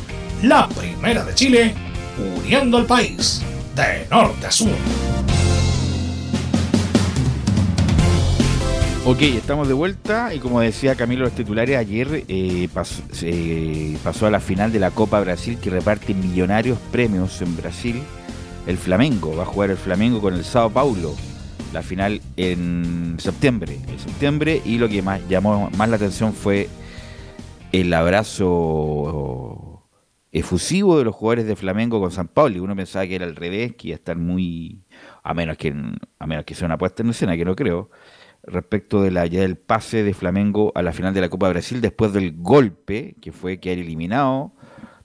La primera de Chile, uniendo al país de norte a sur. Ok, estamos de vuelta y como decía Camilo los titulares, ayer eh, pasó, a la final de la Copa Brasil que reparte millonarios premios en Brasil. El Flamengo, va a jugar el Flamengo con el Sao Paulo, la final en septiembre, en septiembre y lo que más llamó más la atención fue el abrazo efusivo de los jugadores de Flamengo con San Paulo. Y uno pensaba que era al revés, que iba a estar muy, a menos que, a menos que sea una puesta en escena, que no creo respecto de la, ya del pase de Flamengo a la final de la Copa Brasil después del golpe que fue quedar eliminado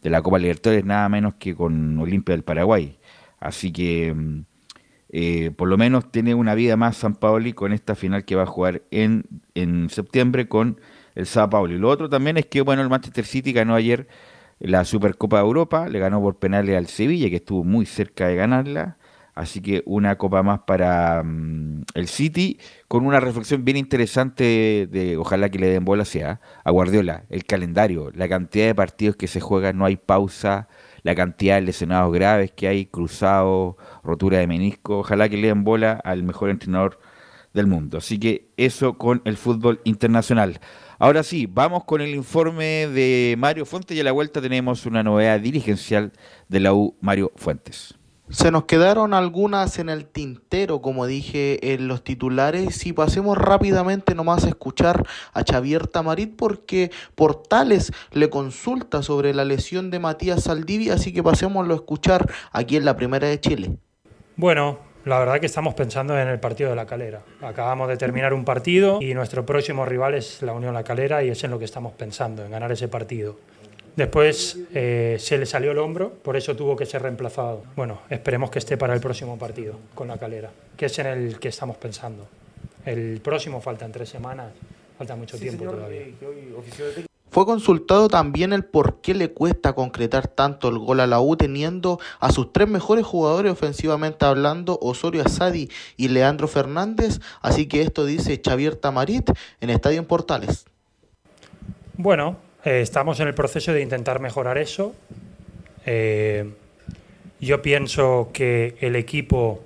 de la Copa Libertadores nada menos que con Olimpia del Paraguay. Así que mm, eh, por lo menos tiene una vida más San Paoli con esta final que va a jugar en, en septiembre con el Sao Paulo. Y lo otro también es que bueno el Manchester City ganó ayer la Supercopa de Europa, le ganó por penales al Sevilla, que estuvo muy cerca de ganarla. Así que una copa más para mm, el City, con una reflexión bien interesante de, ojalá que le den bola sea a Guardiola, el calendario, la cantidad de partidos que se juegan, no hay pausa, la cantidad de lesionados graves que hay, cruzados, rotura de menisco, ojalá que le den bola al mejor entrenador del mundo. Así que eso con el fútbol internacional. Ahora sí, vamos con el informe de Mario Fuentes y a la vuelta tenemos una novedad dirigencial de la U Mario Fuentes. Se nos quedaron algunas en el tintero, como dije en los titulares, y pasemos rápidamente nomás a escuchar a Xavier Tamarit porque Portales le consulta sobre la lesión de Matías Saldivia, así que pasémoslo a escuchar aquí en la Primera de Chile. Bueno, la verdad que estamos pensando en el partido de la calera. Acabamos de terminar un partido y nuestro próximo rival es la Unión La Calera y es en lo que estamos pensando, en ganar ese partido. Después eh, se le salió el hombro, por eso tuvo que ser reemplazado. Bueno, esperemos que esté para el próximo partido con la calera, que es en el que estamos pensando. El próximo faltan tres semanas, falta mucho tiempo todavía. Fue consultado también el por qué le cuesta concretar tanto el gol a la U teniendo a sus tres mejores jugadores ofensivamente hablando, Osorio Asadi y Leandro Fernández, así que esto dice Xavier Tamarit en Estadio en Portales. Bueno, eh, estamos en el proceso de intentar mejorar eso. Eh, yo pienso que el equipo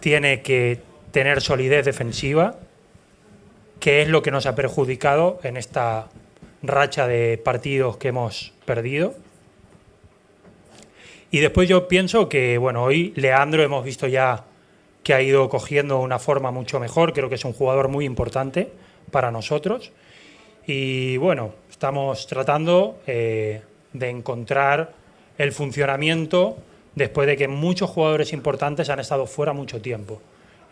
tiene que tener solidez defensiva, que es lo que nos ha perjudicado en esta racha de partidos que hemos perdido. Y después yo pienso que, bueno, hoy Leandro hemos visto ya que ha ido cogiendo una forma mucho mejor, creo que es un jugador muy importante para nosotros. Y bueno, Estamos tratando eh, de encontrar el funcionamiento después de que muchos jugadores importantes han estado fuera mucho tiempo.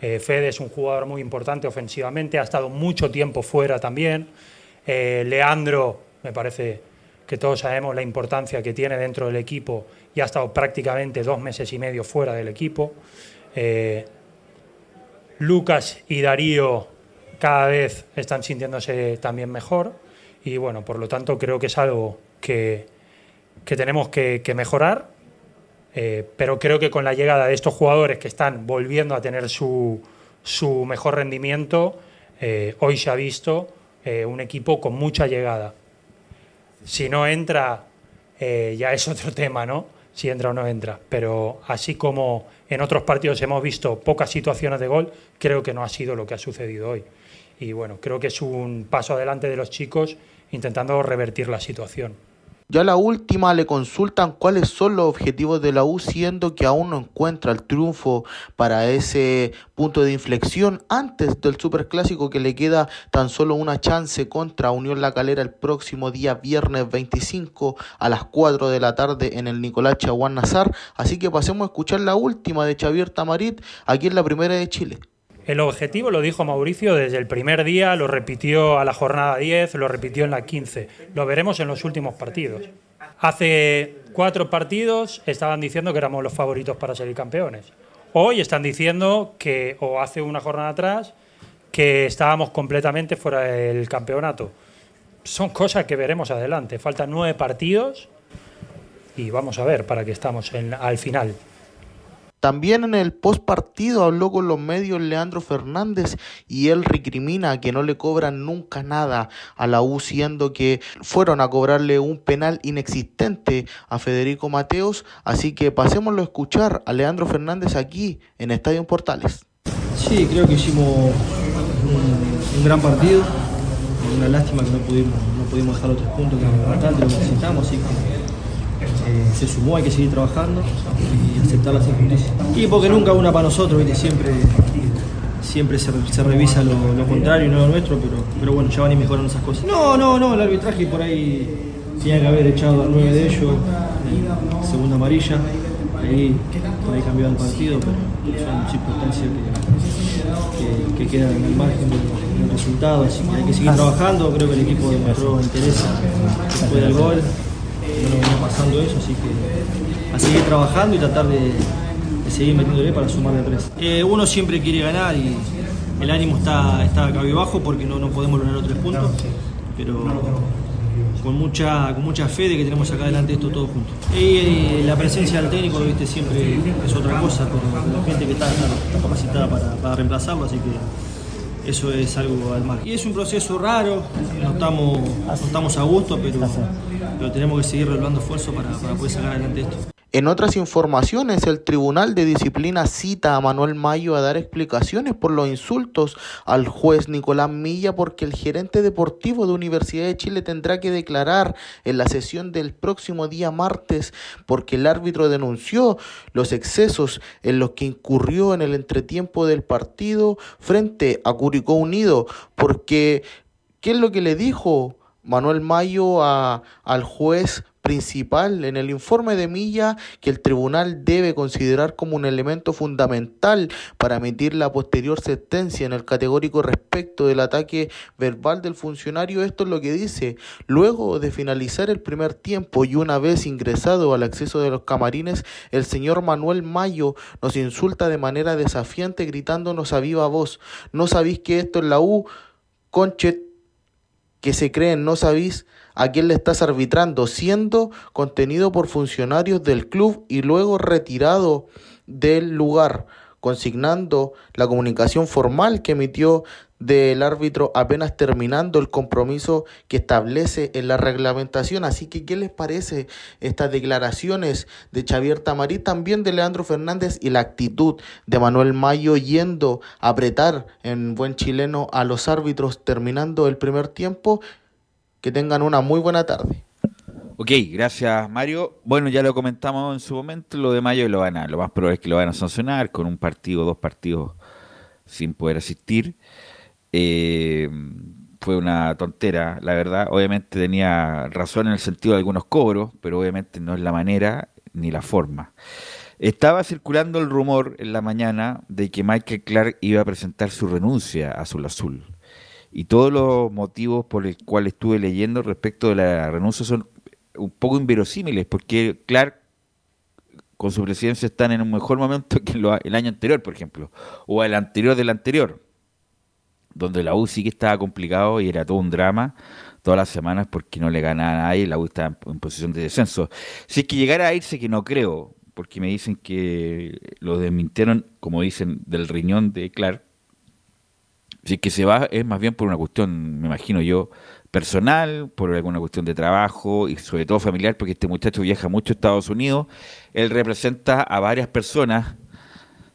Eh, Fede es un jugador muy importante ofensivamente, ha estado mucho tiempo fuera también. Eh, Leandro, me parece que todos sabemos la importancia que tiene dentro del equipo y ha estado prácticamente dos meses y medio fuera del equipo. Lucas y Darío cada vez están sintiéndose también mejor y bueno, por lo tanto creo que es algo que, tenemos que, mejorar, eh, pero creo que con la llegada de estos jugadores que están volviendo a tener su, su mejor rendimiento, eh, hoy se ha visto eh, un equipo con mucha llegada. Si no entra, ya es otro tema, ¿no? Si entra o no entra. Pero así como en otros partidos hemos visto pocas situaciones de gol, creo que no ha sido lo que ha sucedido hoy. Y bueno, creo que es un paso adelante de los chicos intentando revertir la situación. Ya la última le consultan cuáles son los objetivos de la U, siendo que aún no encuentra el triunfo para ese punto de inflexión antes del superclásico que le queda tan solo una chance contra Unión La Calera el próximo día viernes 25 a las 4 de la tarde en el Nicolás Chaguán Nazar. Así que pasemos a escuchar la última de Xavier Tamarit aquí en la primera de Chile. El objetivo lo dijo Mauricio desde el primer día, lo repitió a la jornada 10, lo repitió en la 15. Lo veremos en los últimos partidos. Hace cuatro partidos estaban diciendo que éramos los favoritos para ser campeones. Hoy están diciendo que, o hace una jornada atrás, que estábamos completamente fuera del campeonato. Son cosas que veremos adelante. Faltan nueve partidos y vamos a ver para qué estamos al final. También en el post partido habló con los medios Leandro Fernández y él recrimina que no le cobran nunca nada a la U, siendo que fueron a cobrarle un penal inexistente a Federico Mateos. Así que pasémoslo a escuchar a Leandro Fernández aquí en Estadio Portales. Sí, creo que hicimos un, gran partido. Una lástima que no pudimos, no pudimos dejar los tres puntos que que necesitamos. Así eh, se sumó, hay que seguir trabajando y aceptar las injusticias. Y porque nunca una para nosotros, siempre siempre se, revisa lo, contrario y no lo nuestro, pero, pero bueno, ya van y mejoran esas cosas. No, no, no, el arbitraje por ahí tenía que haber echado a nueve de ellos, segunda amarilla, ahí, por ahí cambió el partido, pero son circunstancias que, que, quedan en el margen del, resultado, así que hay que seguir trabajando, creo que el equipo demostró interés después del gol no nos venía pasando eso, así que a seguir trabajando y tratar de, seguir metiéndole para sumar de tres. Eh, uno siempre quiere ganar y el ánimo está, está bajo porque no, no podemos lograr los tres puntos, pero, con mucha, con mucha fe de que tenemos acá adelante esto todo juntos. Y, eh, la presencia del técnico, viste, siempre es otra cosa, pero la gente que está, está capacitada para, para, reemplazarlo, así que eso es algo al mar. Y es un proceso raro, no estamos, no estamos a gusto, pero, pero tenemos que seguir revelando esfuerzo para, para poder sacar adelante esto. En otras informaciones, el Tribunal de Disciplina cita a Manuel Mayo a dar explicaciones por los insultos al juez Nicolás Milla porque el gerente deportivo de Universidad de Chile tendrá que declarar en la sesión del próximo día martes porque el árbitro denunció los excesos en los que incurrió en el entretiempo del partido frente a Curicó Unido porque ¿qué es lo que le dijo Manuel Mayo a, al juez principal en el informe de Milla que el tribunal debe considerar como un elemento fundamental para emitir la posterior sentencia en el categórico respecto del ataque verbal del funcionario. Esto es lo que dice. Luego de finalizar el primer tiempo y una vez ingresado al acceso de los camarines, el señor Manuel Mayo nos insulta de manera desafiante gritándonos a viva voz. ¿No sabéis que esto es la U? Conchet que se creen, no sabéis a quién le estás arbitrando, siendo contenido por funcionarios del club y luego retirado del lugar, consignando la comunicación formal que emitió del árbitro apenas terminando el compromiso que establece en la reglamentación. Así que, ¿qué les parece estas declaraciones de Xavier Tamarí, también de Leandro Fernández y la actitud de Manuel Mayo yendo a apretar en buen chileno a los árbitros terminando el primer tiempo? Que tengan una muy buena tarde. Ok, gracias Mario. Bueno, ya lo comentamos en su momento, lo de Mayo lo van a, lo más probable es que lo van a sancionar con un partido, dos partidos sin poder asistir. Eh, fue una tontera, la verdad. Obviamente tenía razón en el sentido de algunos cobros, pero obviamente no es la manera ni la forma. Estaba circulando el rumor en la mañana de que Michael Clark iba a presentar su renuncia a Azul Azul. Y todos los motivos por los cuales estuve leyendo respecto de la renuncia son un poco inverosímiles, porque Clark con su presidencia están en un mejor momento que el año anterior, por ejemplo, o el anterior del anterior donde la U sí que estaba complicado y era todo un drama todas las semanas porque no le ganaba a nadie la U estaba en, posición de descenso. Si es que llegara a irse, que no creo, porque me dicen que lo desmintieron, como dicen, del riñón de Clark. Si es que se va, es más bien por una cuestión, me imagino yo, personal, por alguna cuestión de trabajo y sobre todo familiar, porque este muchacho viaja mucho a Estados Unidos. Él representa a varias personas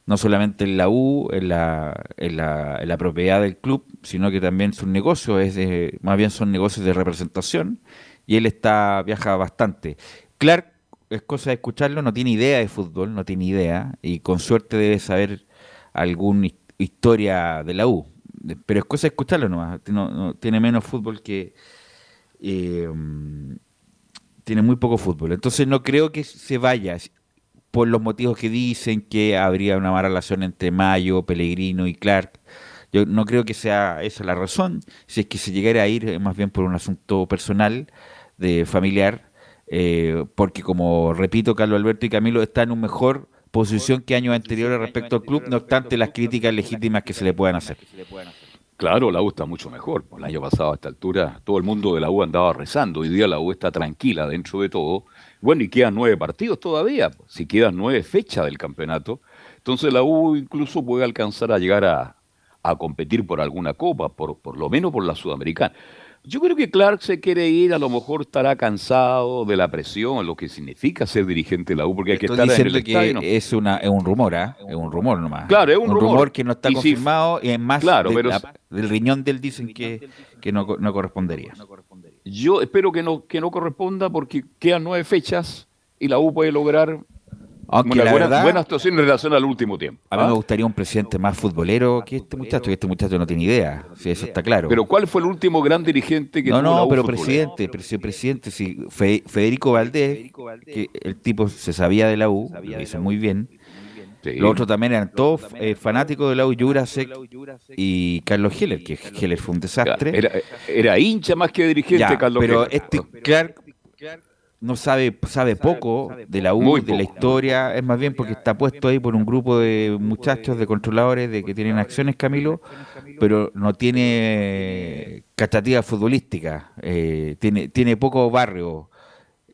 no solamente en la U, en la, en la, en la propiedad del club, sino que también sus negocios, es de, más bien son negocios de representación, y él está viaja bastante. Clark, es cosa de escucharlo, no tiene idea de fútbol, no tiene idea, y con suerte debe saber alguna historia de la U, pero es cosa de escucharlo nomás, no, tiene menos fútbol que... Eh, tiene muy poco fútbol, entonces no creo que se vaya por los motivos que dicen que habría una mala relación entre Mayo, Pellegrino y Clark. Yo no creo que sea esa la razón. Si es que se llegara a ir, más bien por un asunto personal, de familiar, eh, porque como repito, Carlos Alberto y Camilo están en una mejor posición que años anteriores respecto al club, no obstante las críticas legítimas que se le puedan hacer. Claro, la U está mucho mejor. El año pasado a esta altura todo el mundo de la U andaba rezando. Hoy día la U está tranquila dentro de todo bueno, y quedan nueve partidos todavía, si quedan nueve fechas del campeonato, entonces la U incluso puede alcanzar a llegar a, competir por alguna copa, por, por lo menos por la Sudamericana. Yo creo que Clark se quiere ir, a lo mejor estará cansado de la presión, lo que significa ser dirigente de la U, porque hay que estar en el que Es, una, es un rumor, ¿ah? Es un rumor nomás. Claro, es un, rumor. que no está confirmado y es más claro, pero... del riñón del dicen que, que no, no correspondería. Yo espero que no, que no corresponda porque quedan nueve fechas y la U puede lograr aunque la buena, buena, actuación en relación al último tiempo. A mí me ¿ah? gustaría un presidente más futbolero que este muchacho, que este muchacho no tiene idea, si eso está claro. Pero ¿cuál fue el último gran dirigente que no, tuvo No, no, pero presidente, presidente, sí, Federico Valdés, que el tipo se sabía de la U, lo hizo muy bien. Los otros también eran todos eh, fanáticos de la U, Jurasek y Carlos Heller, que Heller fue un desastre. Era, hincha más que dirigente, Carlos Pero este Clark no sabe, sabe poco de la U, de la historia, es más bien porque está puesto ahí por un grupo de muchachos, de controladores, de que tienen acciones, Camilo, pero no tiene cachativa futbolística, eh, tiene, tiene poco barrio.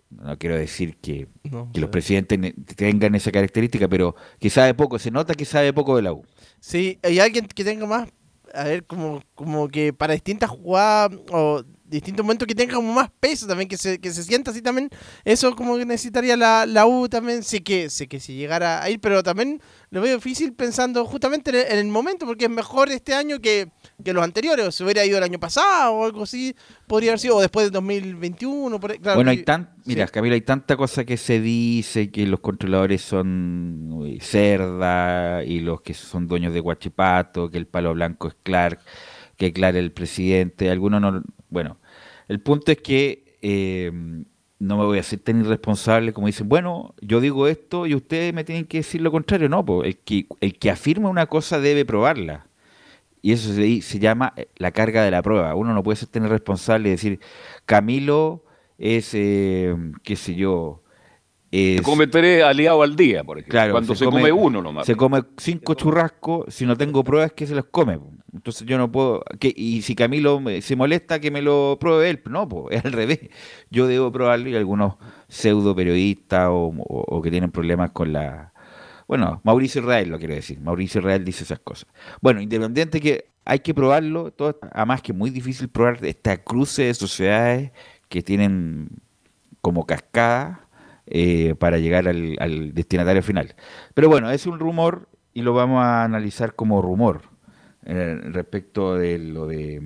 No quiero decir que, los presidentes tengan esa característica, pero que sabe poco, se nota que sabe poco de la U. Sí, hay alguien que tenga más, a ver, como, como que para distintas jugadas o distintos momentos que tenga como más peso también, que se, que se sienta así también. Eso como que necesitaría la, la U también. Sé que, sé que si llegara a ir, pero también lo veo difícil pensando justamente en el, momento, porque es mejor este año que, que, los anteriores. Si hubiera ido el año pasado o algo así, podría haber sido, o después de 2021. bueno, hay tan, mira, Camilo, hay tanta cosa que se dice que los controladores son cerda y los que son dueños de Guachipato, que el palo blanco es Clark que Clark el presidente, algunos no, bueno, el punto es que eh, no me voy a ser tan irresponsable como dicen, bueno, yo digo esto y ustedes me tienen que decir lo contrario. No, pues el que, el que afirma una cosa debe probarla. Y eso se, se llama eh, la carga de la prueba. Uno no puede ser tan irresponsable y decir, Camilo es, eh, qué sé yo, es, cometeré aliado al día, por ejemplo. Claro, cuando se, come, uno nomás. Se come cinco churrascos, si no tengo pruebas, que se los come. Entonces yo no puedo. Que, y si Camilo se molesta, que me lo pruebe él. No, pues es al revés. Yo debo probarlo y algunos pseudo periodistas o, que tienen problemas con la. Bueno, Mauricio Israel lo quiero decir. Mauricio Israel dice esas cosas. Bueno, independiente que hay que probarlo, todo, además que es muy difícil probar esta cruce de sociedades que tienen como cascada eh, para llegar al destinatario final. Pero bueno, es un rumor y lo vamos a analizar como rumor eh, respecto de lo de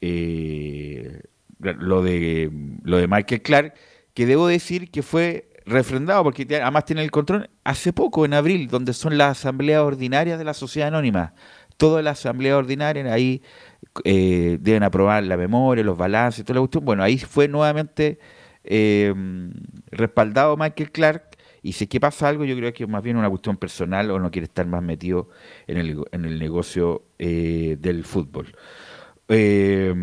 eh, lo de lo de Michael Clark, que debo decir que fue refrendado porque además tiene el control hace poco en abril, donde son las asambleas ordinarias de la sociedad anónima. Todas las asambleas ordinarias ahí eh, deben aprobar la memoria, los balances, toda la cuestión. Bueno, ahí fue nuevamente respaldado Michael Clark y si es que pasa algo, yo creo que es más bien una cuestión personal o no quiere estar más metido en el, en el negocio eh, del fútbol. Eh,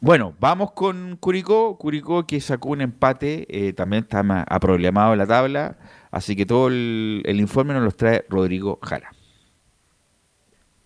bueno, vamos con Curicó. Curicó que sacó un empate, eh, también está más aproblemado en la tabla. Así que todo el, el informe nos lo trae Rodrigo Jara.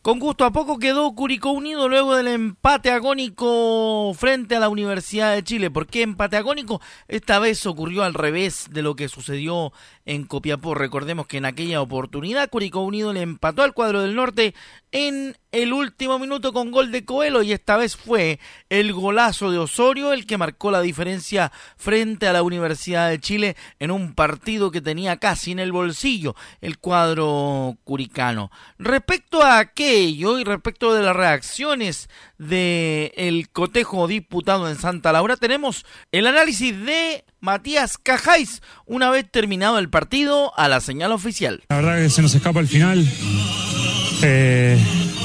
Con gusto a poco quedó Curicó Unido luego del empate agónico frente a la Universidad de Chile. ¿Por qué empate agónico? Esta vez ocurrió al revés de lo que sucedió en Copiapó. Recordemos que en aquella oportunidad Curicó Unido le empató al cuadro del norte en el último minuto con gol de Coelho y esta vez fue el golazo de Osorio el que marcó la diferencia frente a la Universidad de Chile en un partido que tenía casi en el bolsillo el cuadro curicano. Respecto a aquello y respecto de las reacciones de el cotejo diputado en Santa Laura tenemos el análisis de Matías Cajáis una vez terminado el partido a la señal oficial. La verdad que se nos escapa el final. Eh,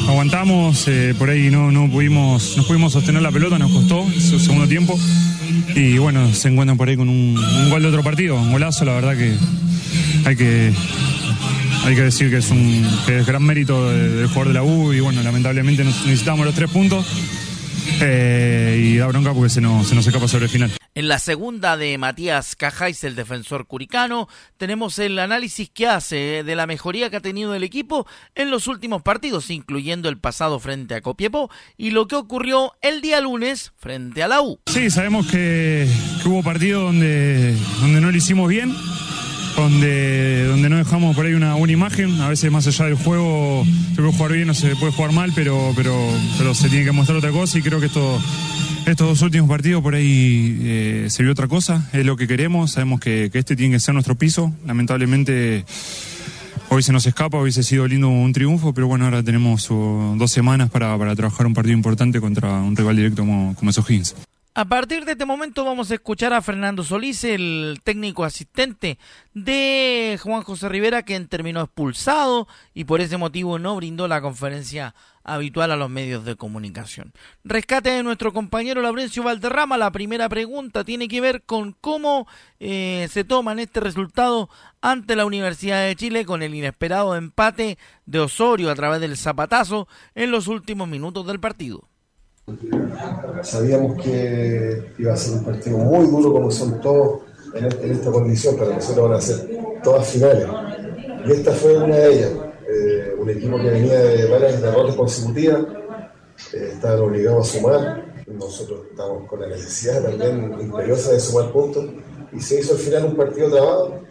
aguantamos, eh, por ahí no, no pudimos, no pudimos sostener la pelota, nos costó su segundo tiempo. Y bueno, se encuentran por ahí con un, gol de otro partido, un golazo, la verdad que hay que hay que decir que es un gran mérito del jugador de la U y bueno, lamentablemente necesitamos los tres puntos eh, y da bronca porque se nos, se nos escapa sobre el final. En la segunda de Matías Cajáis, el defensor curicano, tenemos el análisis que hace de la mejoría que ha tenido el equipo en los últimos partidos, incluyendo el pasado frente a Copiapó y lo que ocurrió el día lunes frente a la U. Sí, sabemos que, hubo partidos donde, donde no lo hicimos bien, donde, donde no dejamos por ahí una, buena imagen. A veces más allá del juego se puede jugar bien o se puede jugar mal, pero, pero, pero se tiene que mostrar otra cosa y creo que esto, estos dos últimos partidos por ahí eh, se vio otra cosa, es lo que queremos, sabemos que, este tiene que ser nuestro piso. Lamentablemente hoy se nos escapa, hubiese sido lindo un triunfo, pero bueno, ahora tenemos uh, dos semanas para, para, trabajar un partido importante contra un rival directo como, como es O'Higgins. A partir de este momento vamos a escuchar a Fernando Solís, el técnico asistente de Juan José Rivera, quien terminó expulsado y por ese motivo no brindó la conferencia habitual a los medios de comunicación. Rescate de nuestro compañero Laurencio Valderrama. La primera pregunta tiene que ver con cómo eh, se toman este resultado ante la Universidad de Chile con el inesperado empate de Osorio a través del zapatazo en los últimos minutos del partido. Sabíamos que iba a ser un partido muy duro como son todos en, este, esta condición, pero nosotros van a ser todas finales. Y esta fue una de ellas. Eh, un equipo que venía de varias derrotas consecutivas, eh, estaban obligados a sumar. Nosotros estamos con la necesidad también imperiosa de sumar puntos. Y se hizo al final un partido trabado.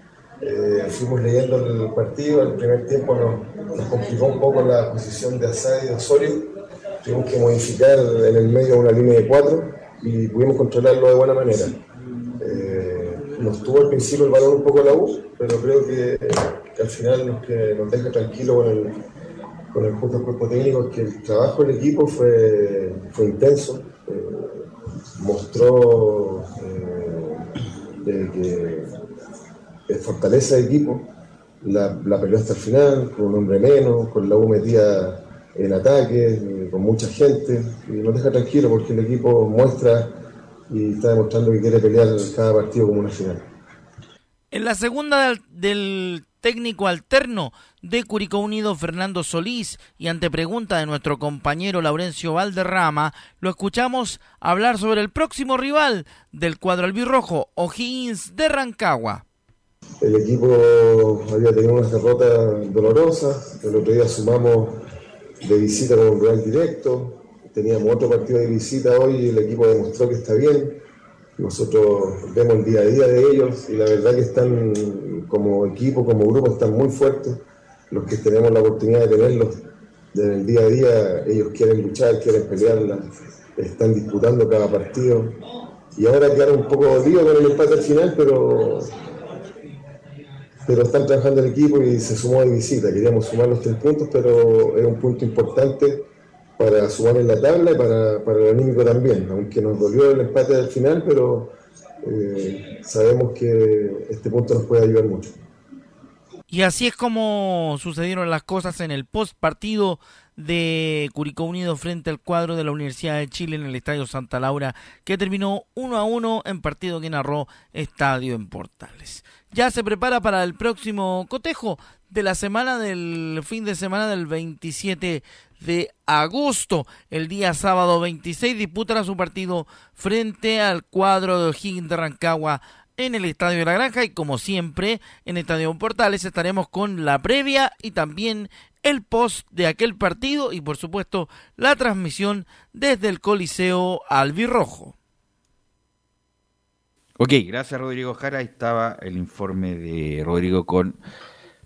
Eh, fuimos leyendo el partido, el primer tiempo nos, nos complicó un poco la posición de Asad y de Osorio tuvimos que modificar en el medio una línea de cuatro y pudimos controlarlo de buena manera. Eh, nos tuvo al principio el valor un poco la U, pero creo que, al final nos, que nos deja tranquilo con el, con el justo cuerpo técnico que el trabajo del equipo fue, fue intenso, eh, mostró eh, que fortaleza de equipo, la, la peleó hasta el final, con un hombre menos, con la U metida en ataque, eh, con mucha gente, y nos deja tranquilo porque el equipo muestra y está demostrando que quiere pelear cada partido como una final. En la segunda del, técnico alterno de Curicó Unido, Fernando Solís, y ante pregunta de nuestro compañero Laurencio Valderrama, lo escuchamos hablar sobre el próximo rival del cuadro albirrojo, O'Higgins de Rancagua. El equipo había tenido unas derrotas dolorosas, el otro día sumamos de visita con un Real Directo. Teníamos otro partido de visita hoy y el equipo demostró que está bien. Nosotros vemos el día a día de ellos y la verdad que están como equipo, como grupo, están muy fuertes. Los que tenemos la oportunidad de tenerlos en el día a día, ellos quieren luchar, quieren pelear, están disputando cada partido. Y ahora quedaron un poco dolidos con el empate al final, pero pero están trabajando el equipo y se sumó de visita. Queríamos sumar los tres puntos, pero es un punto importante para sumar en la tabla y para, para el anímico también, aunque nos dolió el empate del final, pero eh, sabemos que este punto nos puede ayudar mucho. Y así es como sucedieron las cosas en el post partido de Curicó Unido frente al cuadro de la Universidad de Chile en el Estadio Santa Laura, que terminó 1 a 1 en partido que narró Estadio en Portales ya se prepara para el próximo cotejo de la semana del fin de semana del 27 de agosto. El día sábado 26 disputará su partido frente al cuadro de O'Higgins de Rancagua en el Estadio de la Granja y como siempre en Estadio Portales estaremos con la previa y también el post de aquel partido y por supuesto la transmisión desde el Coliseo Albirrojo. Ok, gracias Rodrigo Jara. Ahí estaba el informe de Rodrigo con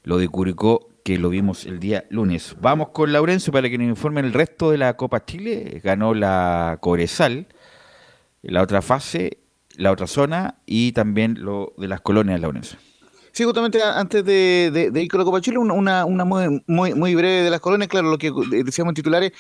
lo de Curicó, que lo vimos el día lunes. Vamos con Laurencio para que nos informe el resto de la Copa Chile. Ganó la Cobresal, la otra fase, la otra zona y también lo de las colonias, Laurencio. Sí, justamente antes de, ir con la Copa Chile, una, una muy, muy, muy breve de las colonias, claro, lo que decíamos en titulares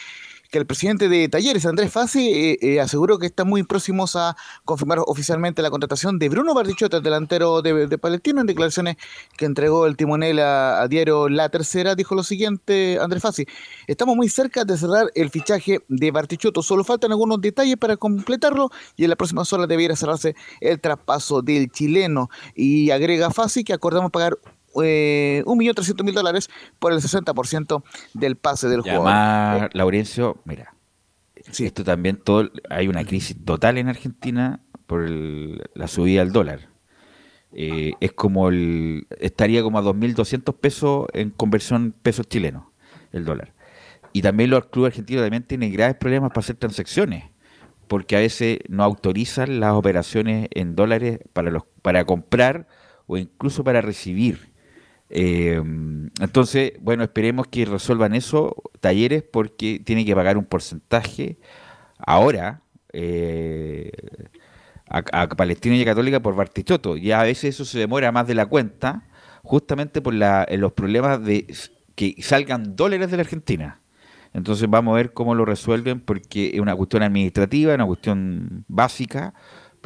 que el presidente de Talleres, Andrés Fassi, eh, eh, aseguró que están muy próximos a confirmar oficialmente la contratación de Bruno Bardichotto, el delantero de, Palestino, en declaraciones que entregó el timonel a, diario La Tercera, dijo lo siguiente Andrés Fassi, estamos muy cerca de cerrar el fichaje de Bartichotto, solo faltan algunos detalles para completarlo y en la próxima horas debiera cerrarse el traspaso del chileno y agrega Fassi que acordamos pagar eh, 1.300.000 dólares por el 60% del pase del juego. Además, Laurencio, mira, esto también, todo, hay una crisis total en Argentina por la subida del dólar. Eh, es como el, estaría como a 2.200 pesos en conversión pesos chilenos, el dólar. Y también los clubes argentinos también tienen graves problemas para hacer transacciones, porque a veces no autorizan las operaciones en dólares para, los, para comprar o incluso para recibir. Eh, entonces, bueno, esperemos que resuelvan eso, talleres, porque tiene que pagar un porcentaje ahora eh, a, Palestina y a Católica por Bartichotto. Y a veces eso se demora más de la cuenta, justamente por la, los problemas de que salgan dólares de la Argentina. Entonces vamos a ver cómo lo resuelven, porque es una cuestión administrativa, una cuestión básica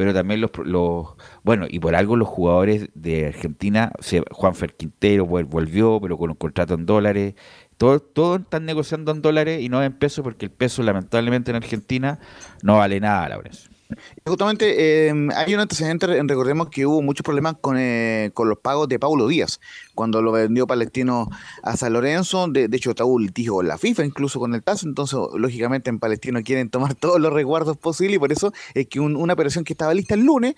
pero también los, los, bueno, y por algo los jugadores de Argentina, Juan Fer Quintero volvió, pero con un contrato en dólares, todos todo están negociando en dólares y no en pesos, porque el peso lamentablemente en Argentina no vale nada, Laurence. Justamente eh, hay un antecedente, recordemos que hubo muchos problemas con, eh, con los pagos de Paulo Díaz, cuando lo vendió Palestino a San Lorenzo, de, hecho está un litigio la FIFA, incluso con el TAS, entonces lógicamente en Palestino quieren tomar todos los resguardos posibles y por eso es que una operación que estaba lista el lunes,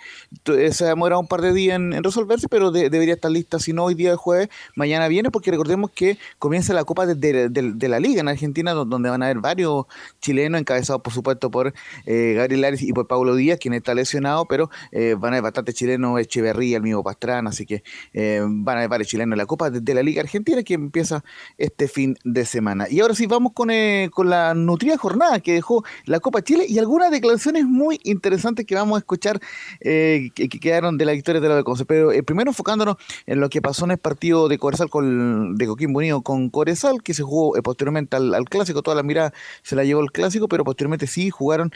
eh, se demora un par de días en, resolverse, pero debería estar lista, si no hoy día de jueves, mañana viene, porque recordemos que comienza la Copa de, la Liga en Argentina, donde van a haber varios chilenos encabezados por supuesto por Gabriel Ares y por Paulo Díaz, quien está lesionado, pero eh, van a haber bastante chilenos, Echeverría, el mismo Pastrán, así que eh, van a haber varios chilenos en la Copa de, la Liga Argentina que empieza este fin de semana. Y ahora sí, vamos con, eh, con la nutrida jornada que dejó la Copa Chile y algunas declaraciones muy interesantes que vamos a escuchar que, quedaron de la victoria de la Beconce. Pero primero enfocándonos en lo que pasó en el partido de Coresal con, de Coquimbo Unido con Coresal, que se jugó posteriormente al, clásico, toda la mirada se la llevó el clásico, pero posteriormente sí jugaron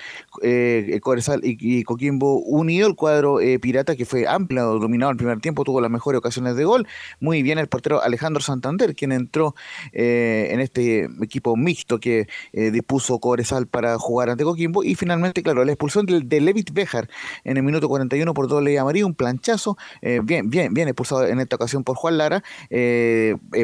Y Coquimbo unido, el cuadro eh, pirata que fue amplio, dominado el primer tiempo, tuvo las mejores ocasiones de gol. Muy bien el portero Alejandro Santander, quien entró eh, en este equipo mixto que eh, dispuso Cobresal para jugar ante Coquimbo. Y finalmente, claro, la expulsión de, de Levit Bejar en el minuto 41 por doble amarillo, un planchazo, bien, bien, bien expulsado en esta ocasión por Juan Lara,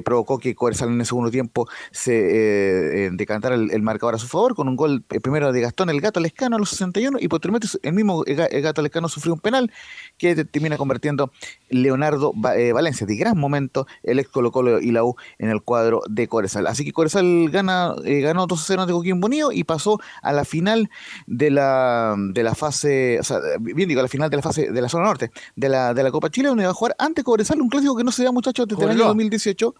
provocó que Cobresal en el segundo tiempo se decantara el, marcador a su favor con un gol primero de Gastón el Gato Lescano a los 61 y posteriormente el mismo Gato Lescano sufrió un penal que termina convirtiendo Leonardo eh, Valencia, de gran momento, el ex Colo Colo y la U en el cuadro de Coresal. Así que Coresal gana, eh, ganó 2-0 ante Coquimbo Unido y pasó a la final de la, de la fase, o sea, bien digo, a la final de la fase de la zona norte de la, de la Copa Chile, donde va a jugar ante Coresal, un clásico que no se da muchachos desde el año 2018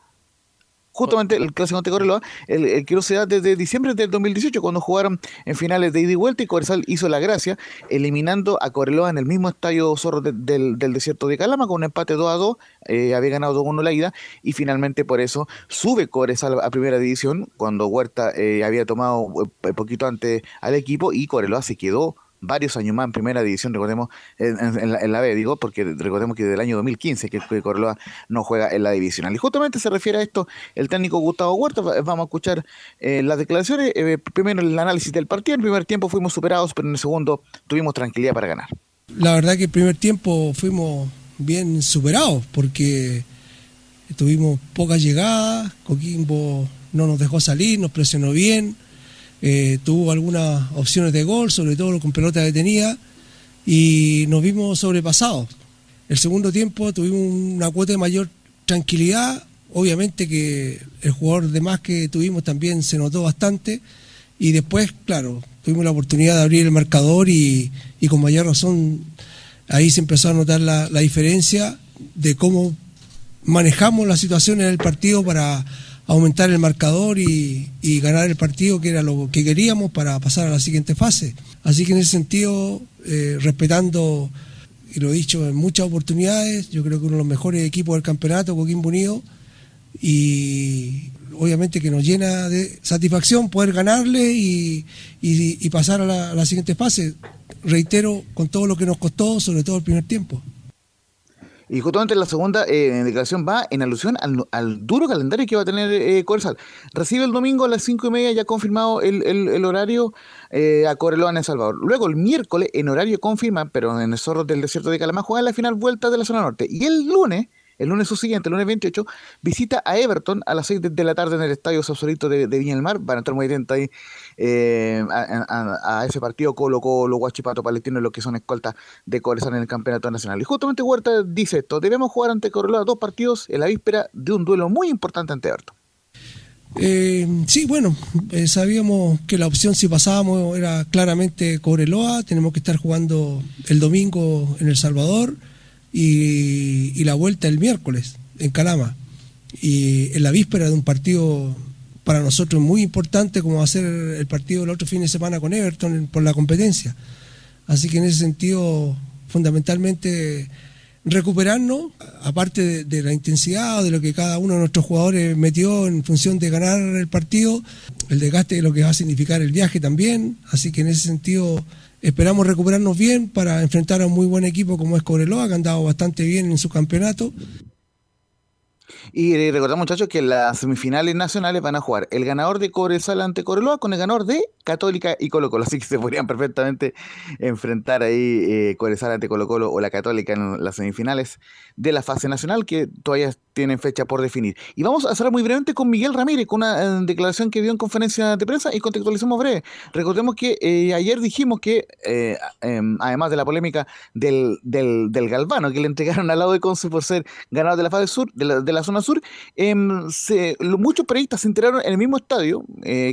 justamente el clásico ante Coreloa, el, que no se da desde diciembre del 2018, cuando jugaron en finales de ida y vuelta y Coresal hizo la gracia, eliminando a Coreloa en el mismo estadio Zorro del, desierto de Calama, con un empate 2 a 2, eh, había ganado 2-1 la ida, y finalmente por eso sube Coresal a primera división, cuando Huerta eh, había tomado un eh, poquito antes al equipo, y Coreloa se quedó varios años más en primera división, recordemos, en, la, B, digo, porque recordemos que desde el año 2015 que, que Corloa no juega en la divisional. Y justamente se refiere a esto el técnico Gustavo Huerta. Vamos a escuchar eh, las declaraciones. Eh, primero el análisis del partido. En el primer tiempo fuimos superados, pero en el segundo tuvimos tranquilidad para ganar. La verdad que el primer tiempo fuimos bien superados porque tuvimos pocas llegadas, Coquimbo no nos dejó salir, nos presionó bien eh, tuvo algunas opciones de gol, sobre todo con pelota detenida, y nos vimos sobrepasados. El segundo tiempo tuvimos una cuota de mayor tranquilidad, obviamente que el jugador de más que tuvimos también se notó bastante, y después, claro, tuvimos la oportunidad de abrir el marcador y, con mayor razón ahí se empezó a notar la, la diferencia de cómo manejamos la situación en el partido para aumentar el marcador y, ganar el partido, que era lo que queríamos para pasar a la siguiente fase. Así que en ese sentido, eh, respetando, y lo he dicho en muchas oportunidades, yo creo que uno de los mejores equipos del campeonato, Coquimbo Unido, y obviamente que nos llena de satisfacción poder ganarle y, pasar a la, a la siguiente fase. Reitero, con todo lo que nos costó, sobre todo el primer tiempo. Y justamente la segunda eh, declaración va en alusión al, duro calendario que va a tener eh, Recibe el domingo a las cinco y media, ya confirmado el, horario eh, a Coreloa en El Salvador. Luego el miércoles, en horario confirma, pero en el Zorro del Desierto de Calamar, juega la final vuelta de la zona norte. Y el lunes el lunes siguiente, el lunes 28, visita a Everton a las 6 de, la tarde en el Estadio Sausalito de, Viña del Mar. Van a estar muy atentos ahí eh, a, ese partido Colo Colo, Guachipato, Palestino, lo que son escoltas de Cobresal en el Campeonato Nacional. Y justamente Huerta dice esto, debemos jugar ante Correloa dos partidos en la víspera de un duelo muy importante ante Everton. Eh, sí, bueno, eh, sabíamos que la opción si pasábamos era claramente Cobreloa, tenemos que estar jugando el domingo en El Salvador y, la vuelta el miércoles en Calama. Y en la víspera de un partido para nosotros muy importante como va a ser el partido el otro fin de semana con Everton por la competencia. Así que en ese sentido, fundamentalmente recuperarnos, aparte de, la intensidad de lo que cada uno de nuestros jugadores metió en función de ganar el partido, el desgaste de lo que va a significar el viaje también. Así que en ese sentido Esperamos recuperarnos bien para enfrentar a un muy buen equipo como es Cobreloa, que han dado bastante bien en su campeonato. Y recordamos, muchachos, que las semifinales nacionales van a jugar el ganador de Cobresal ante Coreloa con el ganador de Católica y Colo Colo. Así que se podrían perfectamente enfrentar ahí eh, ante Colo Colo o la Católica en las semifinales de la fase nacional que todavía tienen fecha por definir. Y vamos a cerrar muy brevemente con Miguel Ramírez, con una eh, declaración que dio en conferencia de prensa y contextualizamos breve. Recordemos que eh, ayer dijimos que, eh, em, además de la polémica del, del, del, Galvano, que le entregaron al lado de Conce por ser ganador de la fase sur, de la, de la zona sur, em, muchos periodistas se enteraron en el mismo estadio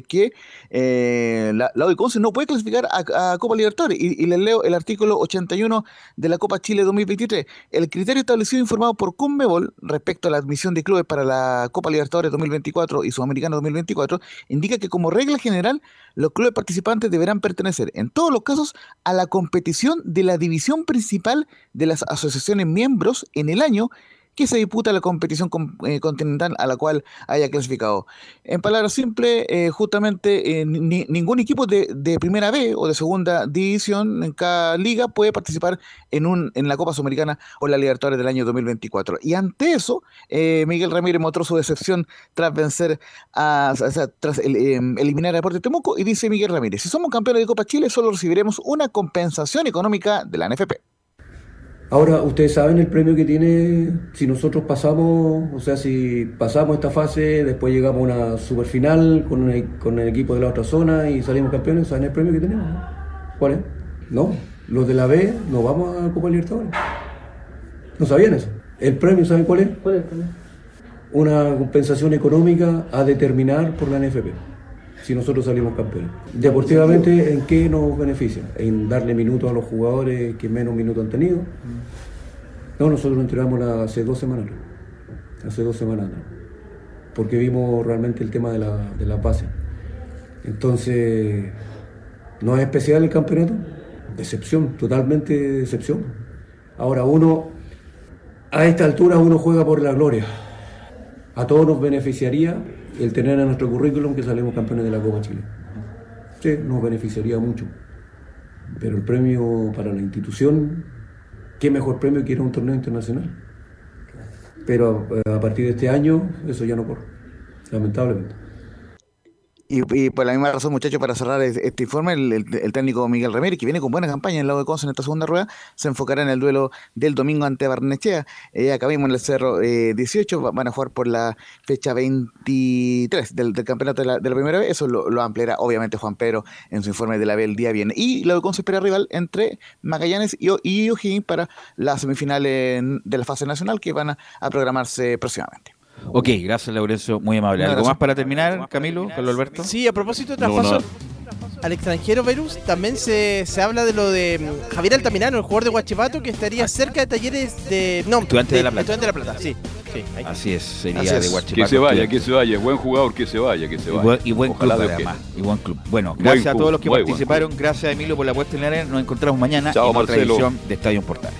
que la, lado de Conce no puede clasificar a, Copa Libertadores. Y, les leo el artículo 81 de la Copa Chile 2023. El criterio establecido informado por Conmebol respecto la admisión de clubes para la Copa Libertadores 2024 y Sudamericana 2024 indica que como regla general los clubes participantes deberán pertenecer en todos los casos a la competición de la división principal de las asociaciones miembros en el año que se disputa la competición eh, continental a la cual haya clasificado. En palabras simples, eh, justamente eh, ningún equipo de, primera B o de segunda división en cada liga puede participar en, un, en la Copa Sudamericana o la Libertadores del año 2024. Y ante eso, Miguel Ramírez mostró su decepción tras vencer, a, tras em, eliminar a Deportes Temuco y dice Miguel Ramírez, si somos campeones de Copa Chile solo recibiremos una compensación económica de la NFP. Ahora, ustedes saben el premio que tiene si nosotros pasamos, o sea, si pasamos esta fase, después llegamos a una superfinal con, con el equipo de la otra zona y salimos campeones, ¿saben el premio que tenemos? ¿Cuál es? No, los de la B no vamos a Copa Libertadores. ¿No sabían eso? ¿El premio saben cuál es? ¿Cuál es el premio? Una compensación económica a determinar por la NFP si nosotros salimos campeones. Deportivamente, ¿en qué nos beneficia? En darle minutos a los jugadores que menos minutos han tenido. No, nosotros lo entregamos hace dos semanas. Hace dos semanas. Porque vimos realmente el tema de la, de la base. Entonces, ¿no es especial el campeonato? Decepción, totalmente decepción. Ahora uno, a esta altura uno juega por la gloria. A todos nos beneficiaría el tener en nuestro currículum que salimos campeones de la Copa Chile. Sí, nos beneficiaría mucho. Pero el premio para la institución, ¿qué mejor premio que ir a un torneo internacional? Pero eh, a partir de este año eso ya no corre, lamentablemente. Y, por la misma razón, muchachos, para cerrar este informe, el, técnico Miguel Ramírez, que viene con buena campaña en el lado de Conce en esta segunda rueda, se enfocará en el duelo del domingo ante Barnechea. Eh, acá en el Cerro 18, eh, van a jugar por la fecha 23 del, campeonato de la, primera vez. Eso lo, ampliará, obviamente, Juan Pedro en su informe de la B el día viene. Y lado de Conce espera rival entre Magallanes y, y O'Higgins para las semifinales de la fase nacional que van a programarse próximamente. Ok, gracias Laurencio, muy amable. ¿Algo más para terminar, Camilo, Carlos Alberto? Sí, a propósito de traspaso al extranjero, Verus, también se, se habla de lo de mm, Javier Altamirano, el jugador de Guachipato, que estaría cerca de talleres de... No, Estudiante de, La Plata. Estudiante de La Plata, sí. sí Así es, sería de Guachipato. Que se vaya, que se vaya, buen jugador, que se vaya, que se vaya. Y buen, club además, y buen club. Bueno, gracias a todos los que participaron, gracias Emilio por la puesta en la arena, nos encontramos mañana en otra edición de Estadio Portales.